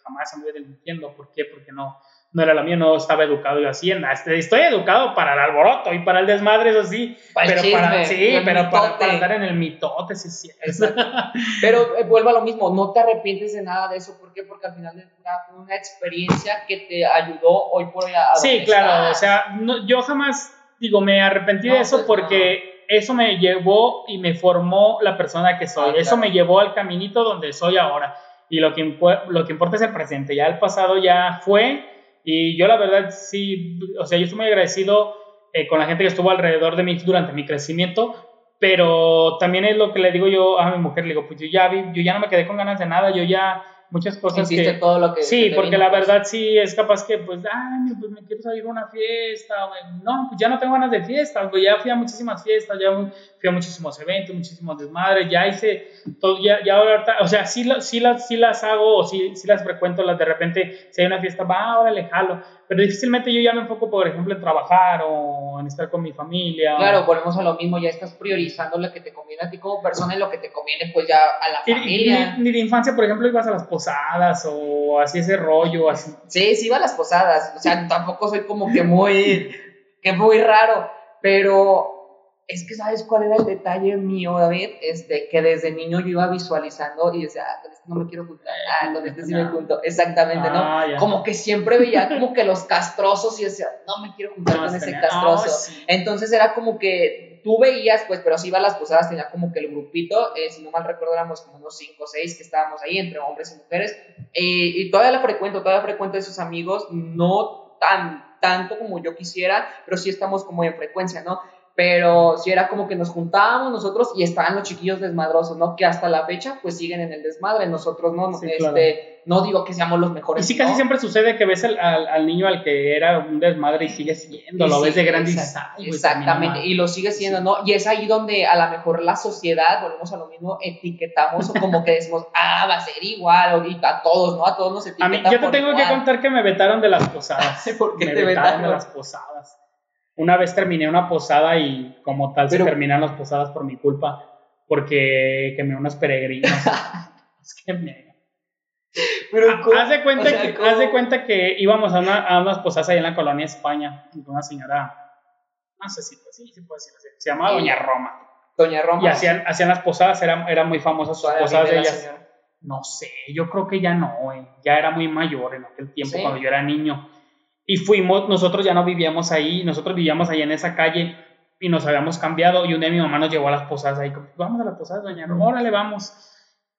jamás anduve delinquiendo. ¿Por qué? Porque no, no era la mía, no estaba educado yo así. Este, estoy educado para el alboroto y para el desmadre, eso sí. pero para, sí, pero para, andar en el mitote, sí, sí. pero eh, vuelvo a lo mismo, no te arrepientes de nada de eso. ¿Por qué? Porque al final fue una experiencia que te ayudó hoy por hoy a. Sí, claro. O sea, yo jamás, digo, me arrepentí de eso pues, porque. Eso me llevó y me formó la persona que soy. Ah, eso me llevó al caminito donde soy ahora y lo que, lo que importa es el presente. Ya el pasado ya fue y yo la verdad sí, o sea, yo estoy muy agradecido eh, con la gente que estuvo alrededor de mí durante mi crecimiento, pero también es lo que le digo yo a mi mujer, le digo, pues yo ya vi, yo ya no me quedé con ganas de nada, yo ya muchas cosas que todo lo que sí porque la verdad sí es capaz que pues ay pues me quiero salir a una fiesta no pues ya no tengo ganas de fiesta ya fui a muchísimas fiestas ya fui a muchísimos eventos muchísimos desmadres ya hice todo ya, ya ahorita o sea sí, sí, las, sí las hago o sí, sí las frecuento las de repente si hay una fiesta va ahora le jalo pero difícilmente yo ya me enfoco, por ejemplo, en trabajar o en estar con mi familia. Claro, volvemos a lo mismo, ya estás priorizando lo que te conviene a ti como persona y lo que te conviene pues ya a la familia. Ni, de infancia, por ejemplo, ibas a las posadas o así ese rollo, así. Sí, sí iba a las posadas, o sea, tampoco soy como que muy, que muy raro, pero es que sabes cuál era el detalle mío, David, este, que desde niño yo iba visualizando y decía, ah, este no me quiero juntar, ah, con este sí me junto, exactamente, ¿no? Ah, como que siempre veía como que los castrosos y decía, no me quiero juntar con ese castroso. Entonces era como que tú veías, pues, pero si iba a las posadas, tenía como que el grupito, eh, si no mal recuerdo, éramos como unos 5 o 6 que estábamos ahí, entre hombres y mujeres, y todavía la frecuento, todavía frecuento de esos amigos, no tan tanto como yo quisiera, pero sí estamos como en frecuencia, ¿no? Pero si era como que nos juntábamos nosotros y estaban los chiquillos desmadrosos, ¿no? Que hasta la fecha pues siguen en el desmadre, nosotros no, este, no digo que seamos los mejores. Y sí, casi siempre sucede que ves al, al, niño al que era un desmadre y sigue siendo, lo ves de grande y Exactamente, y lo sigue siendo, ¿no? Y es ahí donde a lo mejor la sociedad, volvemos a lo mismo, etiquetamos o como que decimos, ah, va a ser igual, ahorita a todos, ¿no? A todos nos etiquetan. A mí, yo te tengo que contar que me vetaron de las posadas. ¿Por qué me te vetaron de las posadas? Una vez terminé una posada y como tal se terminan las posadas por mi culpa, porque quemé unos peregrinos. es que me... Pero ah, haz, de cuenta que, haz de cuenta que íbamos a, una, a, unas posadas ahí en la colonia España, con una señora, no sé si sí, se puede decir así, se llama Doña Roma. Doña Roma. Y hacían, hacían las posadas, eran, eran muy famosas sus posadas de ellas. No sé, yo creo que ya no, eh, ya era muy mayor en aquel tiempo cuando yo era niño. Y fuimos, nosotros ya no vivíamos ahí, nosotros vivíamos ahí en esa calle y nos habíamos cambiado. Y un día mi mamá nos llevó a las posadas ahí, vamos a las posadas, doña Roma, órale, vamos.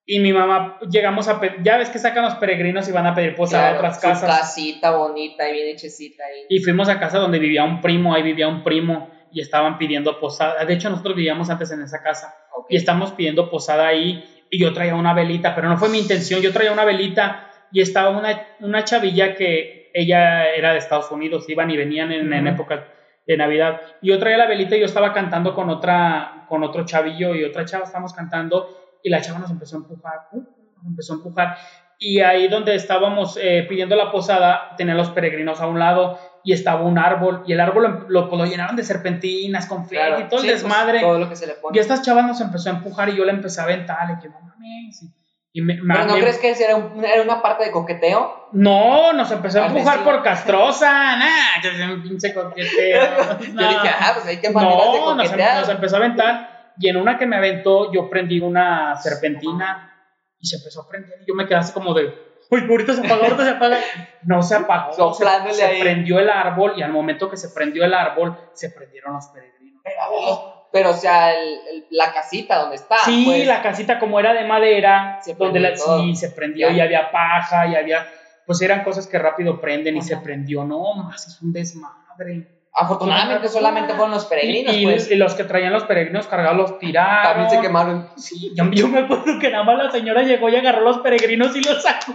Y mi mamá, llegamos a, ya ves que sacan los peregrinos y van a pedir posada a otras casas. casita bonita y bien hechecita ahí. Y fuimos a casa donde vivía un primo, ahí vivía un primo y estaban pidiendo posada. De hecho, nosotros vivíamos antes en esa casa y estamos pidiendo posada ahí y yo traía una velita, pero no fue mi intención, yo traía una velita y estaba una, una chavilla que, ella era de Estados Unidos, iban y venían en, en épocas de Navidad. Y yo traía la velita y yo estaba cantando con otra, con otro chavillo y otra chava, estábamos cantando y la chava nos empezó a empujar, uh, nos empezó a empujar. Y ahí donde estábamos eh, pidiendo la posada, tenían los peregrinos a un lado y estaba un árbol y el árbol lo, lo, llenaron de serpentinas, con y todo el pues, desmadre. todo lo que se le pone. Y estas chavas nos empezó a empujar y yo la empecé a aventar y que no mames. ¿Pero no crees que era, era, una parte de coqueteo? No, nos empezó a empujar por castrosa, nah, que un pinche coqueteo. yo dije, ah, pues hay que no, de em. Nos, empezó a aventar y en una que me aventó yo prendí una serpentina y se empezó a prender y yo me quedé así como de, uy, ahorita se apaga, ahorita se apaga. No se apagó, se, se prendió el árbol y al momento que se prendió el árbol se prendieron los peregrinos. Pero, o sea, el, la casita donde está. Sí, pues. la casita como era de madera, donde la, sí, se prendió y había paja y había, pues eran cosas que rápido prenden y se prendió. No, más es un desmadre. Afortunadamente solamente fueron los peregrinos. Y, pues. y, los que traían los peregrinos cargados los tiraron. También se quemaron. Sí, yo, yo, me acuerdo que nada más la señora llegó y agarró los peregrinos y los sacó.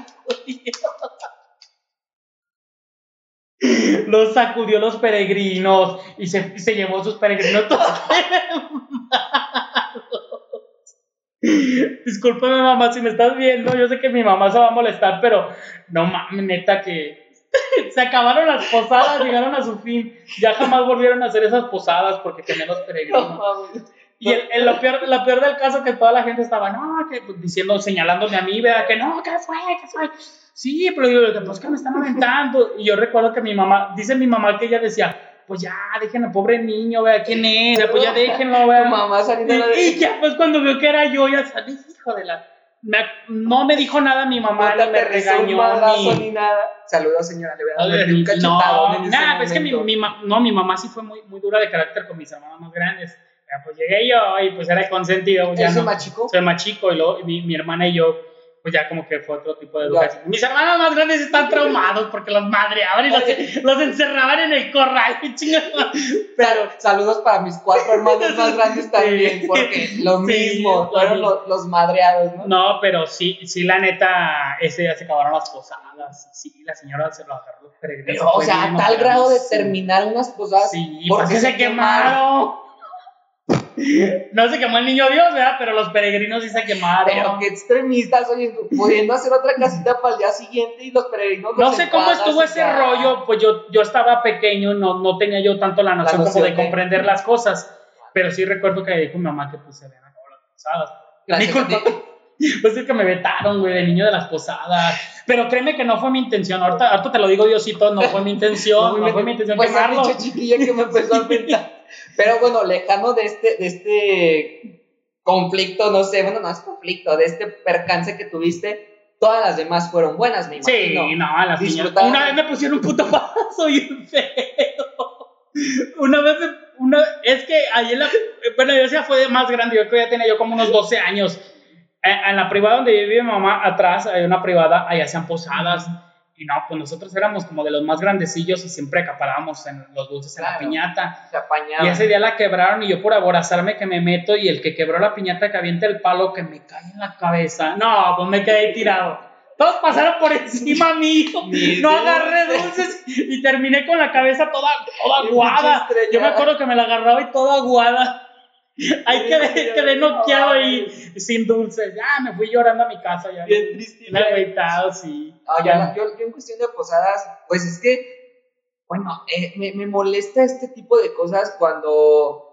Los sacudió los peregrinos y se, se llevó sus peregrinos todos Discúlpame mamá si me estás viendo, yo sé que mi mamá se va a molestar, pero no mames, neta que se acabaron las posadas, llegaron a su fin, ya jamás volvieron a hacer esas posadas porque tenían los peregrinos. y el, lo, peor, lo peor del caso que toda la gente estaba, no, que pues, diciendo, señalándome a mí, vea, que no, que fue, que fue sí, pero yo, pues que me están aventando. Y yo recuerdo que mi mamá, dice mi mamá que ella decía, pues ya, déjenlo, pobre niño, vea quién es, pues ya déjenlo, vea. Tu mamá saliendo y, y ya, pues cuando vio que era yo, ya salí, hijo de la. no me dijo nada mi mamá, no, me regañó. ni, ni nada. Saludos, señora, le voy a dar un cachetado. No, nada, es que mi, mi, no, mi mamá sí fue muy, muy dura de carácter con mis hermanos más grandes. Ya, pues llegué yo y pues era consentido. Pues, ya no, más chico? Soy más chico y luego mi, mi hermana y yo pues ya como que fue otro tipo de educación. Mis hermanos más grandes están traumados porque los madreaban y los, encerraban en el corral, Pero saludos para mis cuatro hermanos más grandes también, porque lo mismo, fueron los, madreados, ¿no? No, pero sí, sí, la neta, ese día se acabaron las posadas, sí, la señora se lo agarró Pero, o sea, a tal grado de terminar unas posadas. Sí, porque se, quemaron. No se quemó el niño Dios, ¿verdad? Pero los peregrinos sí se quemaron. Pero qué extremistas, oye, pudiendo hacer otra casita para el día siguiente y los peregrinos. No sé cómo estuvo ese rollo, pues yo, yo estaba pequeño, no, no tenía yo tanto la noción, como de, comprender las cosas. Pero sí recuerdo que dijo mi mamá que pues se habían acabado las posadas. Mi culpa. Pues es que me vetaron, güey, de niño de las posadas. Pero créeme que no fue mi intención. Ahorita, ahorita te lo digo, Diosito, no fue mi intención. no, fue mi intención pues quemarlo. chiquilla que me empezó a Pero bueno, lejano de este, de este conflicto, no sé, bueno, no es conflicto, de este percance que tuviste, todas las demás fueron buenas, me imagino. Sí, no, las niñas. Una vez me pusieron un puto paso y feo. Una vez, una, es que ahí en la, bueno, yo decía fue más grande, yo creo que ya tenía yo como unos 12 años. En, en la privada donde vive mi mamá, atrás hay una privada, ahí hacían posadas. Y no, pues nosotros éramos como de los más grandecillos y siempre acaparábamos en los dulces en la piñata. y ese día la quebraron y yo por aborazarme que me meto y el que quebró la piñata que avienta el palo que me cae en la cabeza. No, pues me quedé tirado. Todos pasaron por encima mío. no agarré dulces y terminé con la cabeza toda, toda aguada. Yo me acuerdo que me la agarraba y toda aguada. Ahí quedé, quedé noqueado ahí sin dulces. Ya me fui llorando a mi casa. Ya, Bien triste. Me he sí. Ah, yo, yo, en cuestión de posadas, pues es que, bueno, eh, me, me molesta este tipo de cosas cuando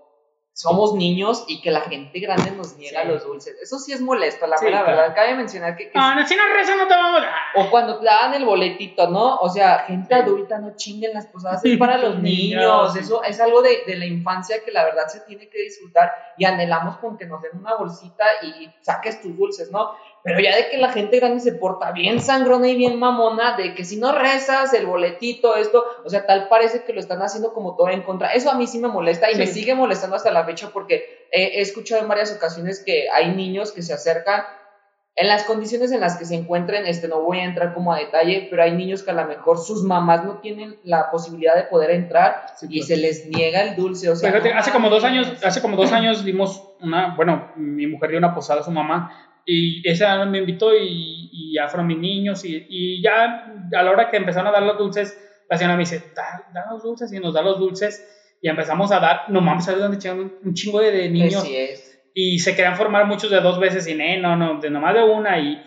somos niños y que la gente grande nos niega los dulces. Eso sí es molesto, la verdad. Cabe mencionar que. Ah, no, si no reza no te vamos a. O cuando te dan el boletito, ¿no? O sea, gente adulta no chinguen las posadas, es para los niños. Eso es algo de, de, la infancia que la verdad se tiene que disfrutar y anhelamos con que nos den una bolsita y saques tus dulces, ¿no? Pero ya de que la gente grande se porta bien sangrona y bien mamona, de que si no rezas, el boletito, esto, o sea, tal parece que lo están haciendo como todo en contra. Eso a mí sí me molesta y me sigue molestando hasta la fecha porque he, escuchado en varias ocasiones que hay niños que se acercan en las condiciones en las que se encuentren, este, no voy a entrar como a detalle, pero hay niños que a lo mejor sus mamás no tienen la posibilidad de poder entrar y se les niega el dulce. O sea, hace como dos años, hace como dos años dimos una, bueno, mi mujer dio una posada a su mamá y esa me invitó y, y ya fueron mis niños y, y, ya a la hora que empezaron a dar los dulces, la señora me dice, da, los dulces y nos da los dulces y empezamos a dar, no mames, ¿sabes dónde un, un chingo de, niños? Y se querían formar muchos de dos veces y no, no, de nomás de una y,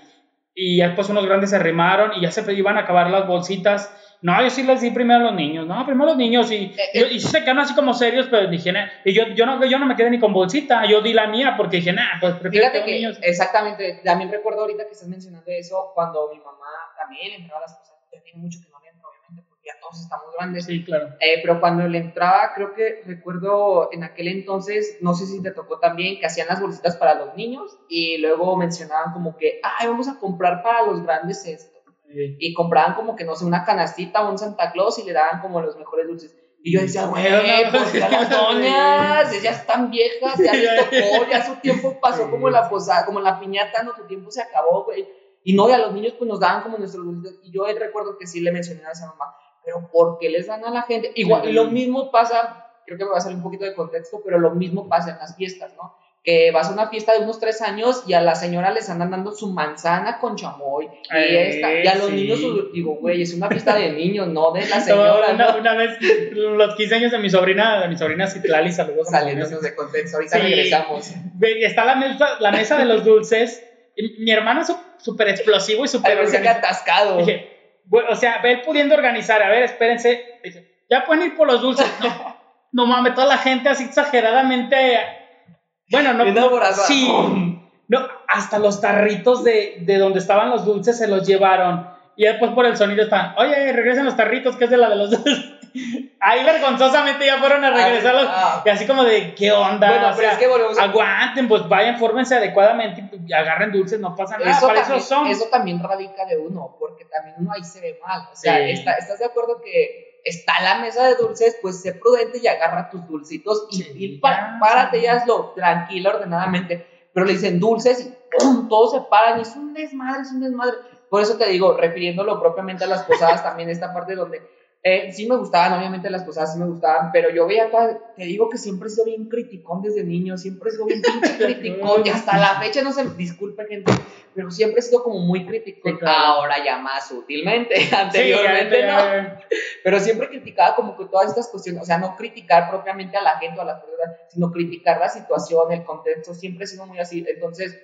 y después unos grandes se arrimaron y ya se iban a acabar las bolsitas no, yo sí les di primero a los niños. No, primero a los niños. Y, eh, eh. y, se quedan así como serios, pero dije, y yo, yo, no, yo no me quedé ni con bolsita. Yo di la mía porque dije, nah, pues prefiero Fíjate que, niños. Exactamente. También recuerdo ahorita que estás mencionando eso, cuando mi mamá también le entraba las cosas. Ya tiene mucho que no le entra, obviamente, porque ya todos estamos grandes. Sí, claro. Eh, pero cuando le entraba, creo que recuerdo en aquel entonces, no sé si te tocó también, que hacían las bolsitas para los niños y luego mencionaban como que, ay, vamos a comprar para los grandes esto y compraban como que, no sé, una canastita o un Santa Claus y le daban como los mejores dulces. Y yo decía, güey, porque las doñas, ya están viejas, ya les tocó, ya su tiempo pasó como la posada, como la piñata, no, su tiempo se acabó, güey. Y no, y a los niños pues nos daban como nuestros dulces. Y yo recuerdo que sí le mencioné a esa mamá, pero ¿por qué les dan a la gente? Igual, y lo mismo pasa, creo que me va a salir un poquito de contexto, pero lo mismo pasa en las fiestas, ¿no? Que vas a una fiesta de unos tres años y a la señora les andan dando su manzana con chamoy y, esta, y a los niños, digo, güey, es una fiesta de niños, no de la señora. Una, una, vez, los 15 años de mi sobrina, de mi sobrina Citlali, saludos. Saliéndonos de contexto, ahorita regresamos. Está la mesa, la mesa de los dulces, mi hermano es súper explosivo y súper atascado. o sea, él pudiendo organizar, a ver, espérense, ya pueden ir por los dulces, no, no mames, toda la gente así exageradamente bueno, no. sí. No, hasta los tarritos de, de, donde estaban los dulces se los llevaron. Y después por el sonido están, oye, regresen los tarritos, que es de la de los dulces. Ahí vergonzosamente ya fueron a regresarlos. Ah. y así como de, ¿qué onda? Bueno, pero es que volvemos Aguanten, pues vayan, fórmense adecuadamente y agarren dulces, no pasa nada. Eso, también, eso, son. eso también radica de uno, porque también uno ahí se ve mal. O sea, ¿estás de acuerdo que está la mesa de dulces, pues sé prudente y agarra tus dulcitos y, párate y hazlo tranquilo, ordenadamente. Pero le dicen dulces y todos se paran y es un desmadre, es un desmadre. Por eso te digo, refiriéndolo propiamente a las posadas, también esta parte donde eh, sí me gustaban, obviamente las cosas sí me gustaban, pero yo veía, te digo que siempre he sido bien criticón desde niño, siempre he sido bien criticón y hasta la fecha, no se disculpe gente, pero siempre he sido como muy criticón, ahora ya más sutilmente, anteriormente no, pero siempre criticaba como que todas estas cuestiones, o sea, no criticar propiamente a la gente o a las personas, sino criticar la situación, el contexto, siempre he sido muy así, entonces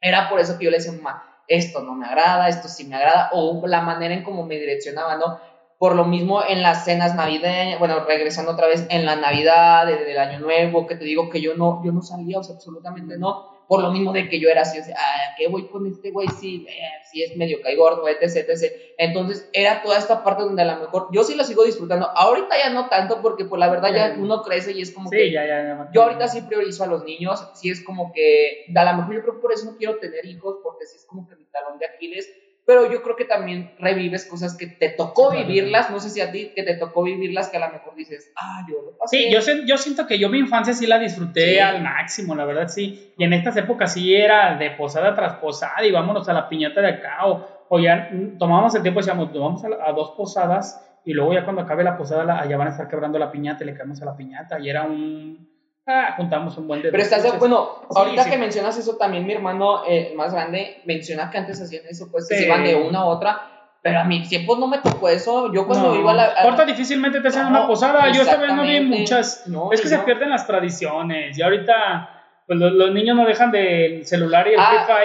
era por eso que yo le decía, mamá, esto no me agrada, esto sí me agrada, o la manera en cómo me direccionaba, ¿no? Por lo mismo en las cenas navideñas, bueno, regresando otra vez en la Navidad, del Año Nuevo, que te digo que yo no, yo no salía, o sea, absolutamente no. Por lo mismo de que yo era así, o sea, ah, ¿qué voy con este güey? Sí, eh, es medio caigordo, etc, etc. Entonces, era toda esta parte donde a lo mejor, yo sí lo sigo disfrutando. Ahorita ya no tanto, porque pues la verdad ya uno crece y es como sí, que... Ya, ya, ya, yo ahorita sí priorizo a los niños, sí es como que, a lo mejor yo creo que por eso no quiero tener hijos, porque sí es como que mi talón de Aquiles pero yo creo que también revives cosas que te tocó vivirlas, no sé si a ti que te tocó vivirlas, que a lo mejor dices, ah, yo lo pasé. Sí, yo, yo siento que yo mi infancia sí la disfruté al máximo, la verdad sí, y en estas épocas sí era de posada tras posada y vámonos a la piñata de acá, o, o ya tomábamos el tiempo y decíamos, vamos a, a, dos posadas y luego ya cuando acabe la posada la, allá van a estar quebrando la piñata y le caemos a la piñata y era un Ah, juntamos un buen de Pero estás de bueno, ahorita que mencionas eso también mi hermano eh, más grande menciona que antes hacían eso, pues se iban de una a otra. Pero a mí tiempo no me tocó eso. Yo cuando iba a la. Ahorita difícilmente te hacen una posada. Yo también no vi muchas. es que se pierden las tradiciones. Y ahorita, pues los, niños no dejan del celular y el ah, para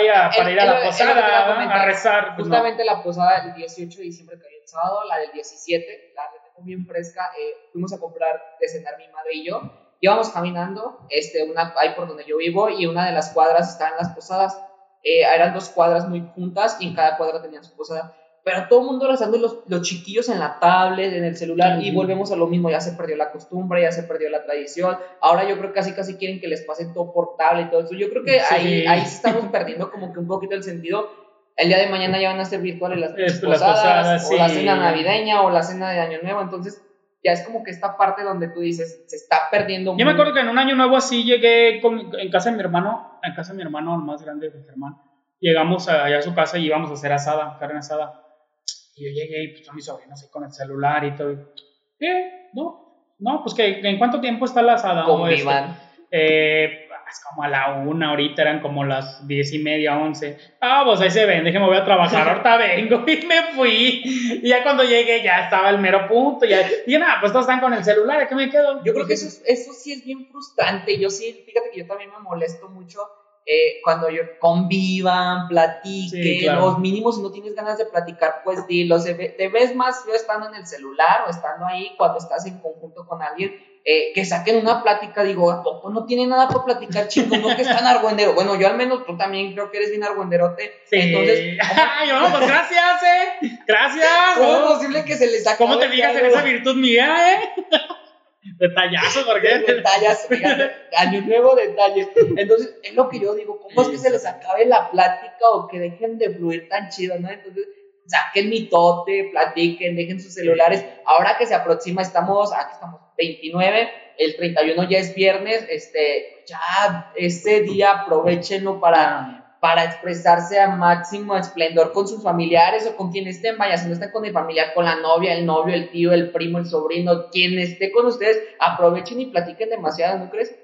ir a la posada, a rezar. Pues justamente la posada del 18 de diciembre que había el sábado, la del 17, la tengo bien fresca. Eh, fuimos a comprar de cenar mi madre y yo íbamos caminando, este, una, ahí por donde yo vivo, y una de las cuadras está en las posadas. Eh, eran dos cuadras muy juntas y en cada cuadra tenían su posada. Pero todo el mundo rezando los, los chiquillos en la tablet, en el celular, y volvemos a lo mismo, ya se perdió la costumbre, ya se perdió la tradición. Ahora yo creo que casi casi quieren que les pase todo por tablet y todo eso. Yo creo que ahí, ahí estamos perdiendo como que un poquito el sentido. El día de mañana ya van a ser virtuales las, posadas, o la cena navideña, o la cena de Año Nuevo. Entonces, ya es como que esta parte donde tú dices, se está perdiendo. Yo me acuerdo que en un año nuevo así llegué en casa de mi hermano, en casa de mi hermano, el más grande de Germán, llegamos allá a su casa y íbamos a hacer asada, carne asada. Y yo llegué y pues a mi sobrino así con el celular y todo. ¿Qué? ¿No? No, pues que en cuánto tiempo está la asada. Convivan. Este, eh, es como a la una, ahorita eran como las diez y media, once. Ah, pues ahí se ven, déjeme voy a trabajar, ahorita vengo y me fui. Y ya cuando llegué ya estaba el mero punto. Y dije, nada, pues todos están con el celular, ¿a qué me quedo? Yo creo que eso, eso sí es bien frustrante. Yo sí, fíjate que yo también me molesto mucho. Eh, cuando yo convivan, platiquen, los mínimos, si no tienes ganas de platicar, pues dilo. Te ves más yo estando en el celular o estando ahí cuando estás en conjunto con alguien eh, que saquen una plática, digo, ¿a poco no tiene nada para platicar, chicos? No que están argüendero. Bueno, yo al menos, tú también creo que eres bien argüenderote. Sí. Entonces, ¿cómo? pues gracias, ¿eh? Gracias. ¿Cómo es posible que se les saque? ¿Cómo te fijas en esa virtud mía, eh? Detallazo, porque. Detallazo, fíjate. Año nuevo, detalle. Entonces, es lo que yo digo, ¿cómo es que se les acabe la plática o que dejen de fluir tan chido, no? Entonces, saquen mi tote, platiquen, dejen sus celulares. Ahora que se aproxima, estamos, aquí estamos 29, el 31 ya es viernes, este, ya ese día aprovechenlo para, para expresarse a máximo esplendor con sus familiares o con quien estén, vaya, si no están con el familiar, con la novia, el novio, el tío, el primo, el sobrino, quien esté con ustedes, aprovechen y platiquen demasiado, ¿no crees?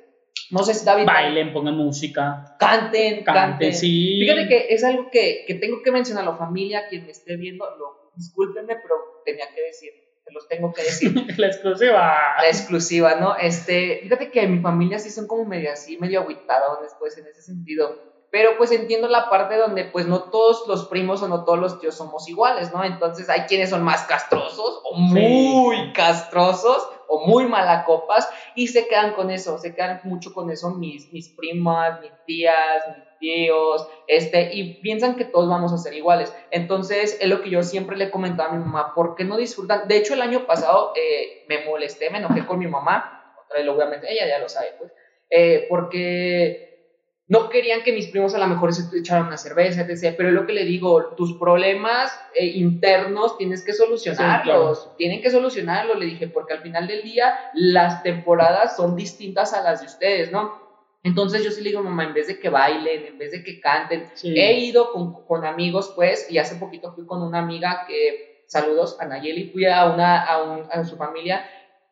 No sé si David. Bailen, pongan música. Canten, canten. sí. Fíjate que es algo que, que tengo que mencionar a la familia, quien me esté viendo, lo, discúlpenme, pero tenía que decir te los tengo que decir. la exclusiva. La exclusiva, ¿no? Este, fíjate que mi familia sí son como medio así, medio aguitados pues en ese sentido. Pero pues entiendo la parte donde pues no todos los primos o no todos los tíos somos iguales, ¿no? Entonces hay quienes son más castrosos o muy castrosos o muy malacopas y se quedan con eso, se quedan mucho con eso mis, mis primas, mis tías, mis tíos, este, y piensan que todos vamos a ser iguales. Entonces, es lo que yo siempre le comentaba a mi mamá, ¿por qué no disfrutan? De hecho, el año pasado eh, me molesté, me enojé con mi mamá, otra vez obviamente, ella ya lo sabe, pues, eh, porque no querían que mis primos a lo mejor se echaran una cerveza, etc. Pero es lo que le digo, tus problemas eh, internos tienes que solucionarlos, tienen que solucionarlos, le dije, porque al final del día las temporadas son distintas a las de ustedes, ¿no? Entonces yo sí le digo, mamá, en vez de que bailen, en vez de que canten, he ido con, con, amigos, pues, y hace poquito fui con una amiga que, saludos a Nayeli, fui a, una, a, un, a su familia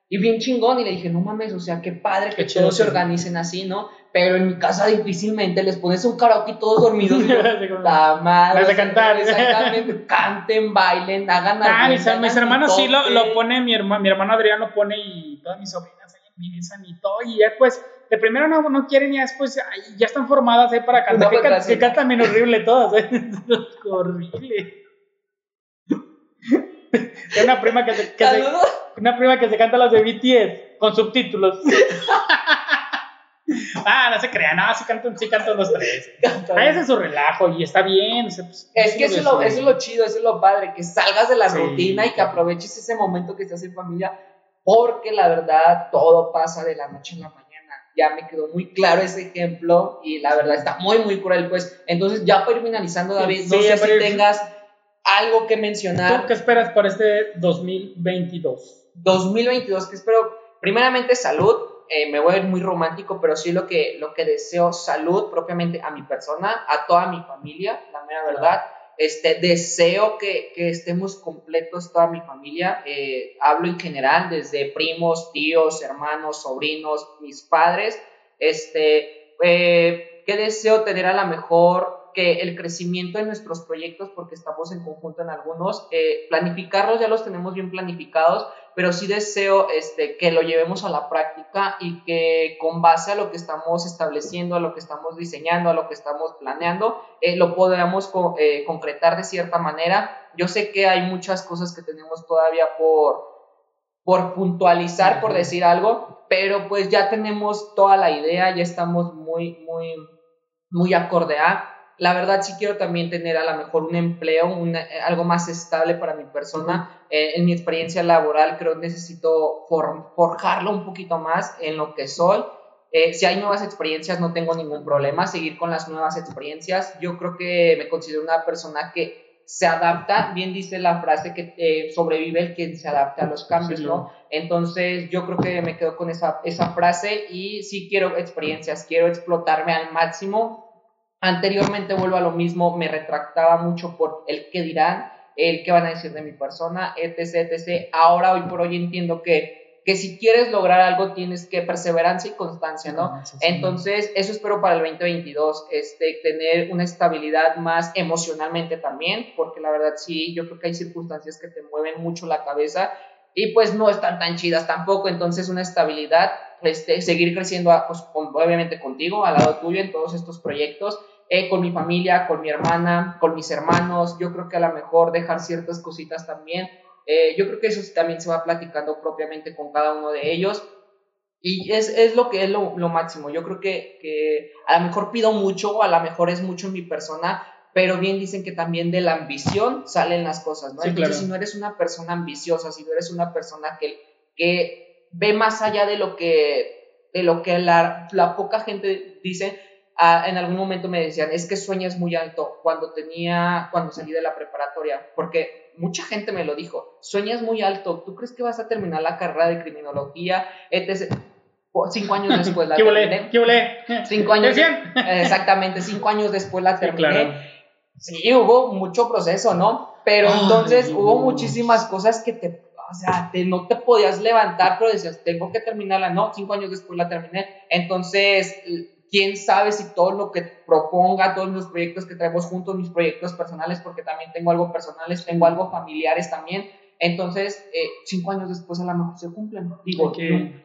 y bien chingón, y le dije, no mames, o sea, qué padre que todos se organicen así, ¿no? Pero en mi casa difícilmente les pones un karaoke todos dormidos. la madre. de cantar. Exactamente. Canten, bailen, hagan algo. Ah, mis, mis hermanos sí lo, lo pone, mi, hermano, mi hermano Adrián lo pone y todas mis sobrinas ahí empiezan y todo. Y después, de primero no, no quieren y después ya están formadas ¿eh? para cantar. que, que, cantan bien horrible todas. ¿eh? horrible. Tengo una prima que se, que se, una prima que se canta las de BTS con subtítulos. Ah, no se crean, no, sí cantan, sí cantan los tres. Ahí es su relajo y está bien. Pues, es que eso es, lo, eso es lo chido, eso es lo padre, que salgas de la rutina y que aproveches ese momento que estás en familia, porque la verdad todo pasa de la noche a la mañana. Ya me quedó muy claro ese ejemplo y la verdad está muy, muy cruel. Pues entonces, ya para ir finalizando, David, no sé si tengas algo que mencionar. ¿Tú qué esperas para este 2022? 2022, que espero, primeramente salud, eh, me voy a ir muy romántico, pero sí lo que, lo que deseo, salud propiamente a mi persona, a toda mi familia, la mera verdad. Este, deseo que, que estemos completos toda mi familia, eh, hablo en general, desde primos, tíos, hermanos, sobrinos, mis padres, este, eh, que deseo tener a la mejor que el crecimiento de nuestros proyectos, porque estamos en conjunto en algunos, eh, planificarlos ya los tenemos bien planificados, pero sí deseo este, que lo llevemos a la práctica y que con base a lo que estamos estableciendo, a lo que estamos diseñando, a lo que estamos planeando, eh, lo podamos eh, concretar de cierta manera. Yo sé que hay muchas cosas que tenemos todavía por, por puntualizar, por decir algo, pero pues ya tenemos toda la idea, ya estamos muy, muy, muy acorde a la verdad sí quiero también tener a lo mejor un empleo, algo más estable para mi persona. Eh, en mi experiencia laboral creo que necesito forjarlo un poquito más en lo que soy. Eh, si hay nuevas experiencias no tengo ningún problema, seguir con las nuevas experiencias. Yo creo que me considero una persona que se adapta, bien dice la frase que eh, sobrevive el que se adapta a los cambios, ¿no? Entonces yo creo que me quedo con esa, esa frase y sí quiero experiencias, quiero explotarme al máximo Anteriormente vuelvo a lo mismo, me retractaba mucho por el qué dirán, el qué van a decir de mi persona, etc, etc. Ahora, hoy por hoy entiendo que, que si quieres lograr algo tienes que perseverancia y constancia, ¿no? Entonces, eso espero para el 2022, este, tener una estabilidad más emocionalmente también, porque la verdad sí, yo creo que hay circunstancias que te mueven mucho la cabeza y pues no están tan chidas tampoco, entonces una estabilidad, este, seguir creciendo, pues, obviamente contigo, al lado tuyo en todos estos proyectos eh, con mi familia, con mi hermana, con mis hermanos. Yo creo que a lo mejor dejar ciertas cositas también. Eh, yo creo que eso también se va platicando propiamente con cada uno de ellos. Y es, es lo que es lo, lo, máximo. Yo creo que, que a lo mejor pido mucho a lo mejor es mucho en mi persona, pero bien dicen que también de la ambición salen las cosas, ¿no? Entonces, si no eres una persona ambiciosa, si no eres una persona que, que ve más allá de lo que, de lo que la, la poca gente dice, en algún momento me decían, es que sueñas muy alto cuando tenía, cuando salí de la preparatoria, porque mucha gente me lo dijo, sueñas muy alto, ¿tú crees que vas a terminar la carrera de criminología, etc.? Cinco años después la terminé. ¿Qué Cinco años. Exactamente, cinco años después la terminé. Sí, hubo mucho proceso, ¿no? Pero entonces hubo muchísimas cosas que te, o sea, te, no te podías levantar, pero decías, tengo que terminarla, no, cinco años después la terminé. Entonces, quién sabe si todo lo que proponga, todos los proyectos que traemos juntos, mis proyectos personales, porque también tengo algo personales, tengo algo familiares también. Entonces, eh, cinco años después a lo mejor se cumplen. Digo,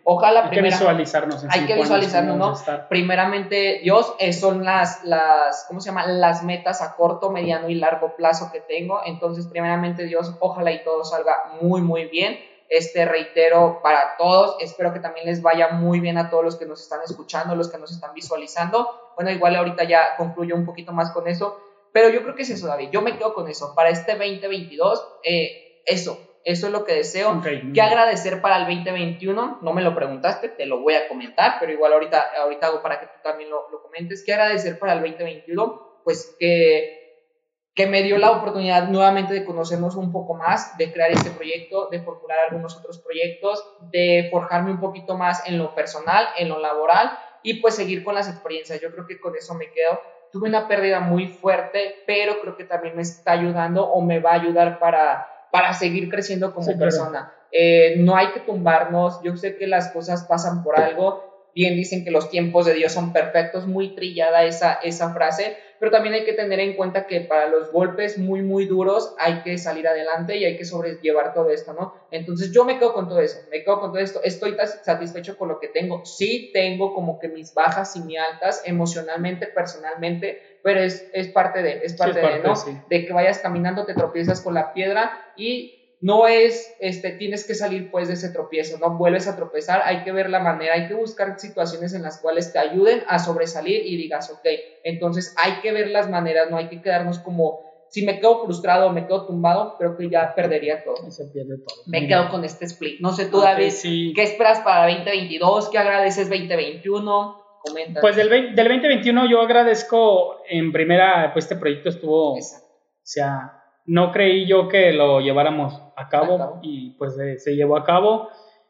ojalá hay que visualizarnos. hay que visualizarnos, ¿no? Primeramente, Dios, eh, son las, las, ¿cómo se llama? Las metas a corto, mediano y largo plazo que tengo. Entonces, primeramente, Dios, ojalá y todo salga muy, muy bien este reitero para todos. Espero que también les vaya muy bien a todos los que nos están escuchando, los que nos están visualizando. Bueno, igual ahorita ya concluyo un poquito más con eso, pero yo creo que es eso, David. Yo me quedo con eso. Para este 2022, eh, eso, eso es lo que deseo. ¿Qué agradecer para el 2021? No me lo preguntaste, te lo voy a comentar, pero igual ahorita, ahorita hago para que tú también lo, lo comentes. ¿Qué agradecer para el 2021? Pues que que me dio la oportunidad nuevamente de conocernos un poco más, de crear este proyecto, de formular algunos otros proyectos, de forjarme un poquito más en lo personal, en lo laboral y pues seguir con las experiencias. Yo creo que con eso me quedo. Tuve una pérdida muy fuerte, pero creo que también me está ayudando o me va a ayudar para, para seguir creciendo como persona. Eh, no hay que tumbarnos, yo sé que las cosas pasan por algo, bien dicen que los tiempos de Dios son perfectos, muy trillada esa, esa frase, pero también hay que tener en cuenta que para los golpes muy, muy duros hay que salir adelante y hay que sobrellevar todo esto, ¿no? Entonces yo me quedo con todo eso, me quedo con todo esto, estoy satisfecho con lo que tengo, sí tengo como que mis bajas y mis altas emocionalmente, personalmente, pero es, es parte de, es parte, de, ¿no? De que vayas caminando, te tropiezas con la piedra y no es, este, tienes que salir pues de ese tropiezo, no vuelves a tropezar, hay que ver la manera, hay que buscar situaciones en las cuales te ayuden a sobresalir y digas, ok, entonces hay que ver las maneras, no hay que quedarnos como, si me quedo frustrado, me quedo tumbado, creo que ya perdería todo. Se pierde todo. Me quedo con este split. No sé tú, David, ¿qué esperas para 2022? ¿Qué agradeces 2021? Comenta. Pues del, del 2021 yo agradezco en primera, pues este proyecto estuvo, o sea, no creí yo que lo lleváramos a cabo, y pues se llevó a cabo.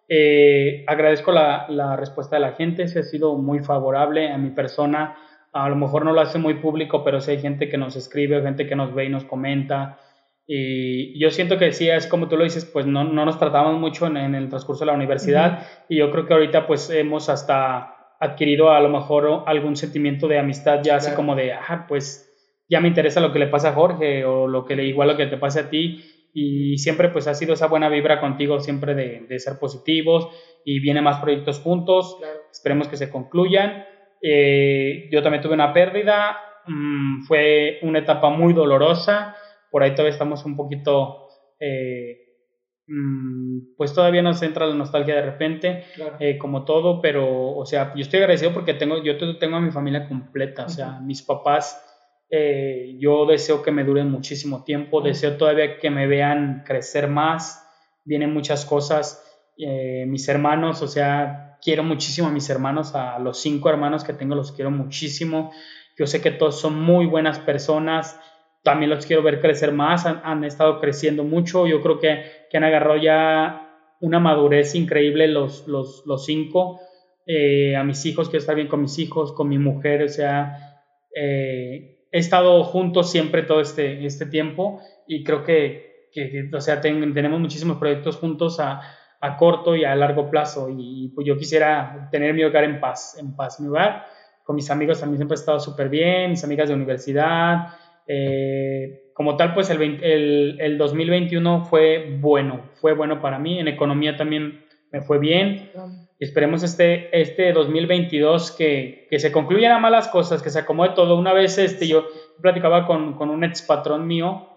Eh, agradezco la, la, respuesta de la gente, se ha sido muy favorable a mi persona. A lo mejor no lo hace muy público, pero sí hay gente que nos escribe, gente que nos ve y nos comenta. Y yo siento que sí, es como tú lo dices, pues no, no nos tratamos mucho en, el transcurso de la universidad y yo creo que ahorita pues hemos hasta adquirido a lo mejor algún sentimiento de amistad ya así como de, ah, pues ya me interesa lo que le pasa a Jorge o lo que le igual lo que te pase a ti. Y siempre pues ha sido esa buena vibra contigo siempre de, de ser positivos y viene más proyectos juntos, esperemos que se concluyan. Eh, yo también tuve una pérdida, mm, fue una etapa muy dolorosa, por ahí todavía estamos un poquito, eh, mm, pues todavía nos entra la nostalgia de repente, eh, como todo, pero o sea, yo estoy agradecido porque tengo, yo tengo a mi familia completa, o sea, mis papás eh, yo deseo que me duren muchísimo tiempo, deseo todavía que me vean crecer más, vienen muchas cosas, eh, mis hermanos, o sea, quiero muchísimo a mis hermanos, a los cinco hermanos que tengo los quiero muchísimo, yo sé que todos son muy buenas personas, también los quiero ver crecer más, han, estado creciendo mucho, yo creo que, que, han agarrado ya una madurez increíble los, los, los cinco, eh, a mis hijos, quiero estar bien con mis hijos, con mi mujer, o sea, eh, he estado juntos siempre todo este, este tiempo y creo que, que o sea, tenemos muchísimos proyectos juntos a, a, corto y a largo plazo y, pues yo quisiera tener mi hogar en paz, en paz, mi hogar. Con mis amigos también siempre he estado súper bien, mis amigas de universidad. Eh, como tal, pues el, el, el 2021 fue bueno, fue bueno para mí. En economía también me fue bien esperemos este, este 2022 que, que se concluyan a malas cosas, que se acomode todo. Una vez este, yo platicaba con, con un ex patrón mío,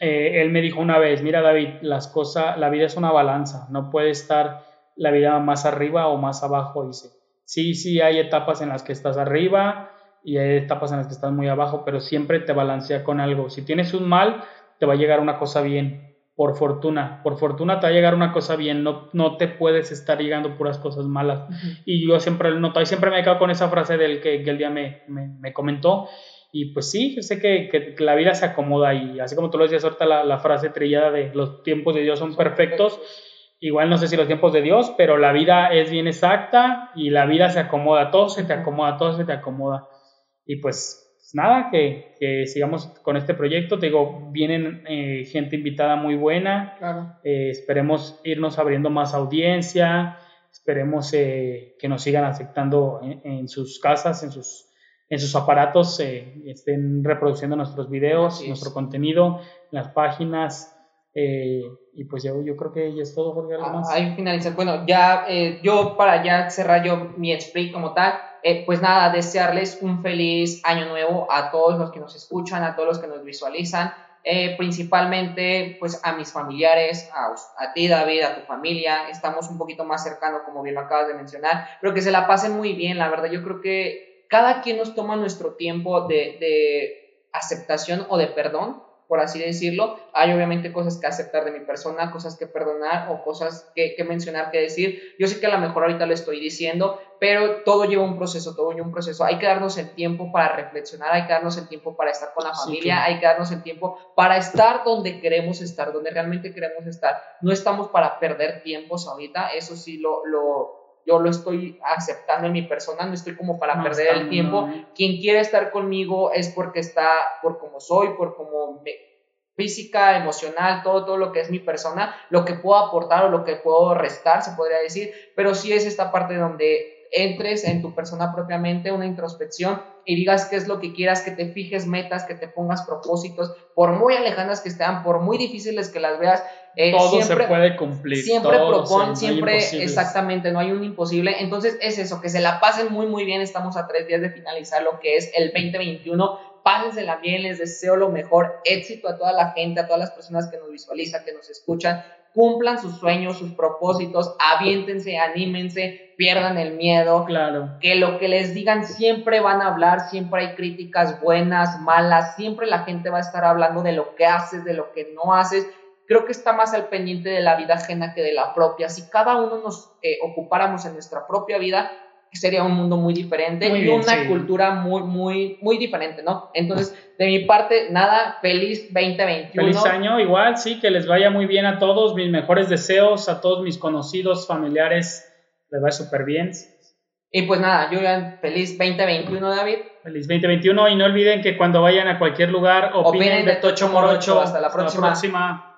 eh, él me dijo una vez, mira David, las cosas, la vida es una balanza, no puede estar la vida más arriba o más abajo, dice. Sí, sí, hay etapas en las que estás arriba y hay etapas en las que estás muy abajo, pero siempre te balancea con algo. Si tienes un mal, te va a llegar una cosa bien por fortuna, por fortuna te va a llegar una cosa bien, no, no te puedes estar llegando puras cosas malas. Y yo siempre lo noto, y siempre me he quedado con esa frase del que, el día me, me, comentó. Y pues sí, yo sé que, que, la vida se acomoda y así como tú lo decías ahorita, la, la, frase trillada de los tiempos de Dios son perfectos. Igual no sé si los tiempos de Dios, pero la vida es bien exacta y la vida se acomoda, todo se te acomoda, todo se te acomoda. Y pues nada, que, que, sigamos con este proyecto. Te digo, vienen eh, gente invitada muy buena. Eh, esperemos irnos abriendo más audiencia. Esperemos eh, que nos sigan aceptando en, sus casas, en sus, en sus aparatos, estén reproduciendo nuestros videos, nuestro contenido, en las páginas. y pues yo, yo creo que ya es todo, Jorge. ¿algo ah? Ahí. Bueno, ya yo para ya cerrar yo mi explain como tal eh, pues nada, desearles un feliz año nuevo a todos los que nos escuchan, a todos los que nos visualizan, eh, principalmente pues a mis familiares, a, ti David, a tu familia, estamos un poquito más cercanos como bien lo acabas de mencionar, pero que se la pasen muy bien, la verdad. Yo creo que cada quien nos toma nuestro tiempo de aceptación o de perdón por así decirlo. Hay obviamente cosas que aceptar de mi persona, cosas que perdonar o cosas que, mencionar, que decir. Yo sé que a lo mejor ahorita lo estoy diciendo, pero todo lleva un proceso, todo lleva un proceso. Hay que darnos el tiempo para reflexionar, hay que darnos el tiempo para estar con la familia, hay que darnos el tiempo para estar donde queremos estar, donde realmente queremos estar. No estamos para perder tiempos ahorita, eso sí lo, lo yo lo estoy aceptando en mi persona, no estoy como para perder el tiempo. Quien quiere estar conmigo es porque está por como soy, por como física, emocional, todo, todo lo que es mi persona, lo que puedo aportar o lo que puedo restar, se podría decir, pero sí es esta parte donde entres en tu persona propiamente, una introspección y digas qué es lo que quieras, que te fijes metas, que te pongas propósitos, por muy alejanas que estén, por muy difíciles que las veas. Eh, todo se puede cumplir. Siempre propon, siempre, exactamente, no hay un imposible. Entonces es eso, que se la pasen muy, muy bien. Estamos a tres días de finalizar lo que es el 2021. Pásensela bien, les deseo lo mejor, éxito a toda la gente, a todas las personas que nos visualizan, que nos escuchan cumplan sus sueños, sus propósitos, aviéntense, anímense, pierdan el miedo. Claro. Que lo que les digan siempre van a hablar, siempre hay críticas buenas, malas, siempre la gente va a estar hablando de lo que haces, de lo que no haces. Creo que está más al pendiente de la vida ajena que de la propia. Si cada uno nos eh, ocupáramos en nuestra propia vida, sería un mundo muy diferente y una cultura muy, muy, muy diferente, ¿no? Entonces, de mi parte, nada, feliz 2021. Feliz año, igual, sí, que les vaya muy bien a todos, mis mejores deseos, a todos mis conocidos, familiares, les vaya súper bien. Y pues nada, yo feliz 2021, David. Feliz 2021 y no olviden que cuando vayan a cualquier lugar opinen, de Tocho Morocho. Hasta la próxima. Hasta la próxima.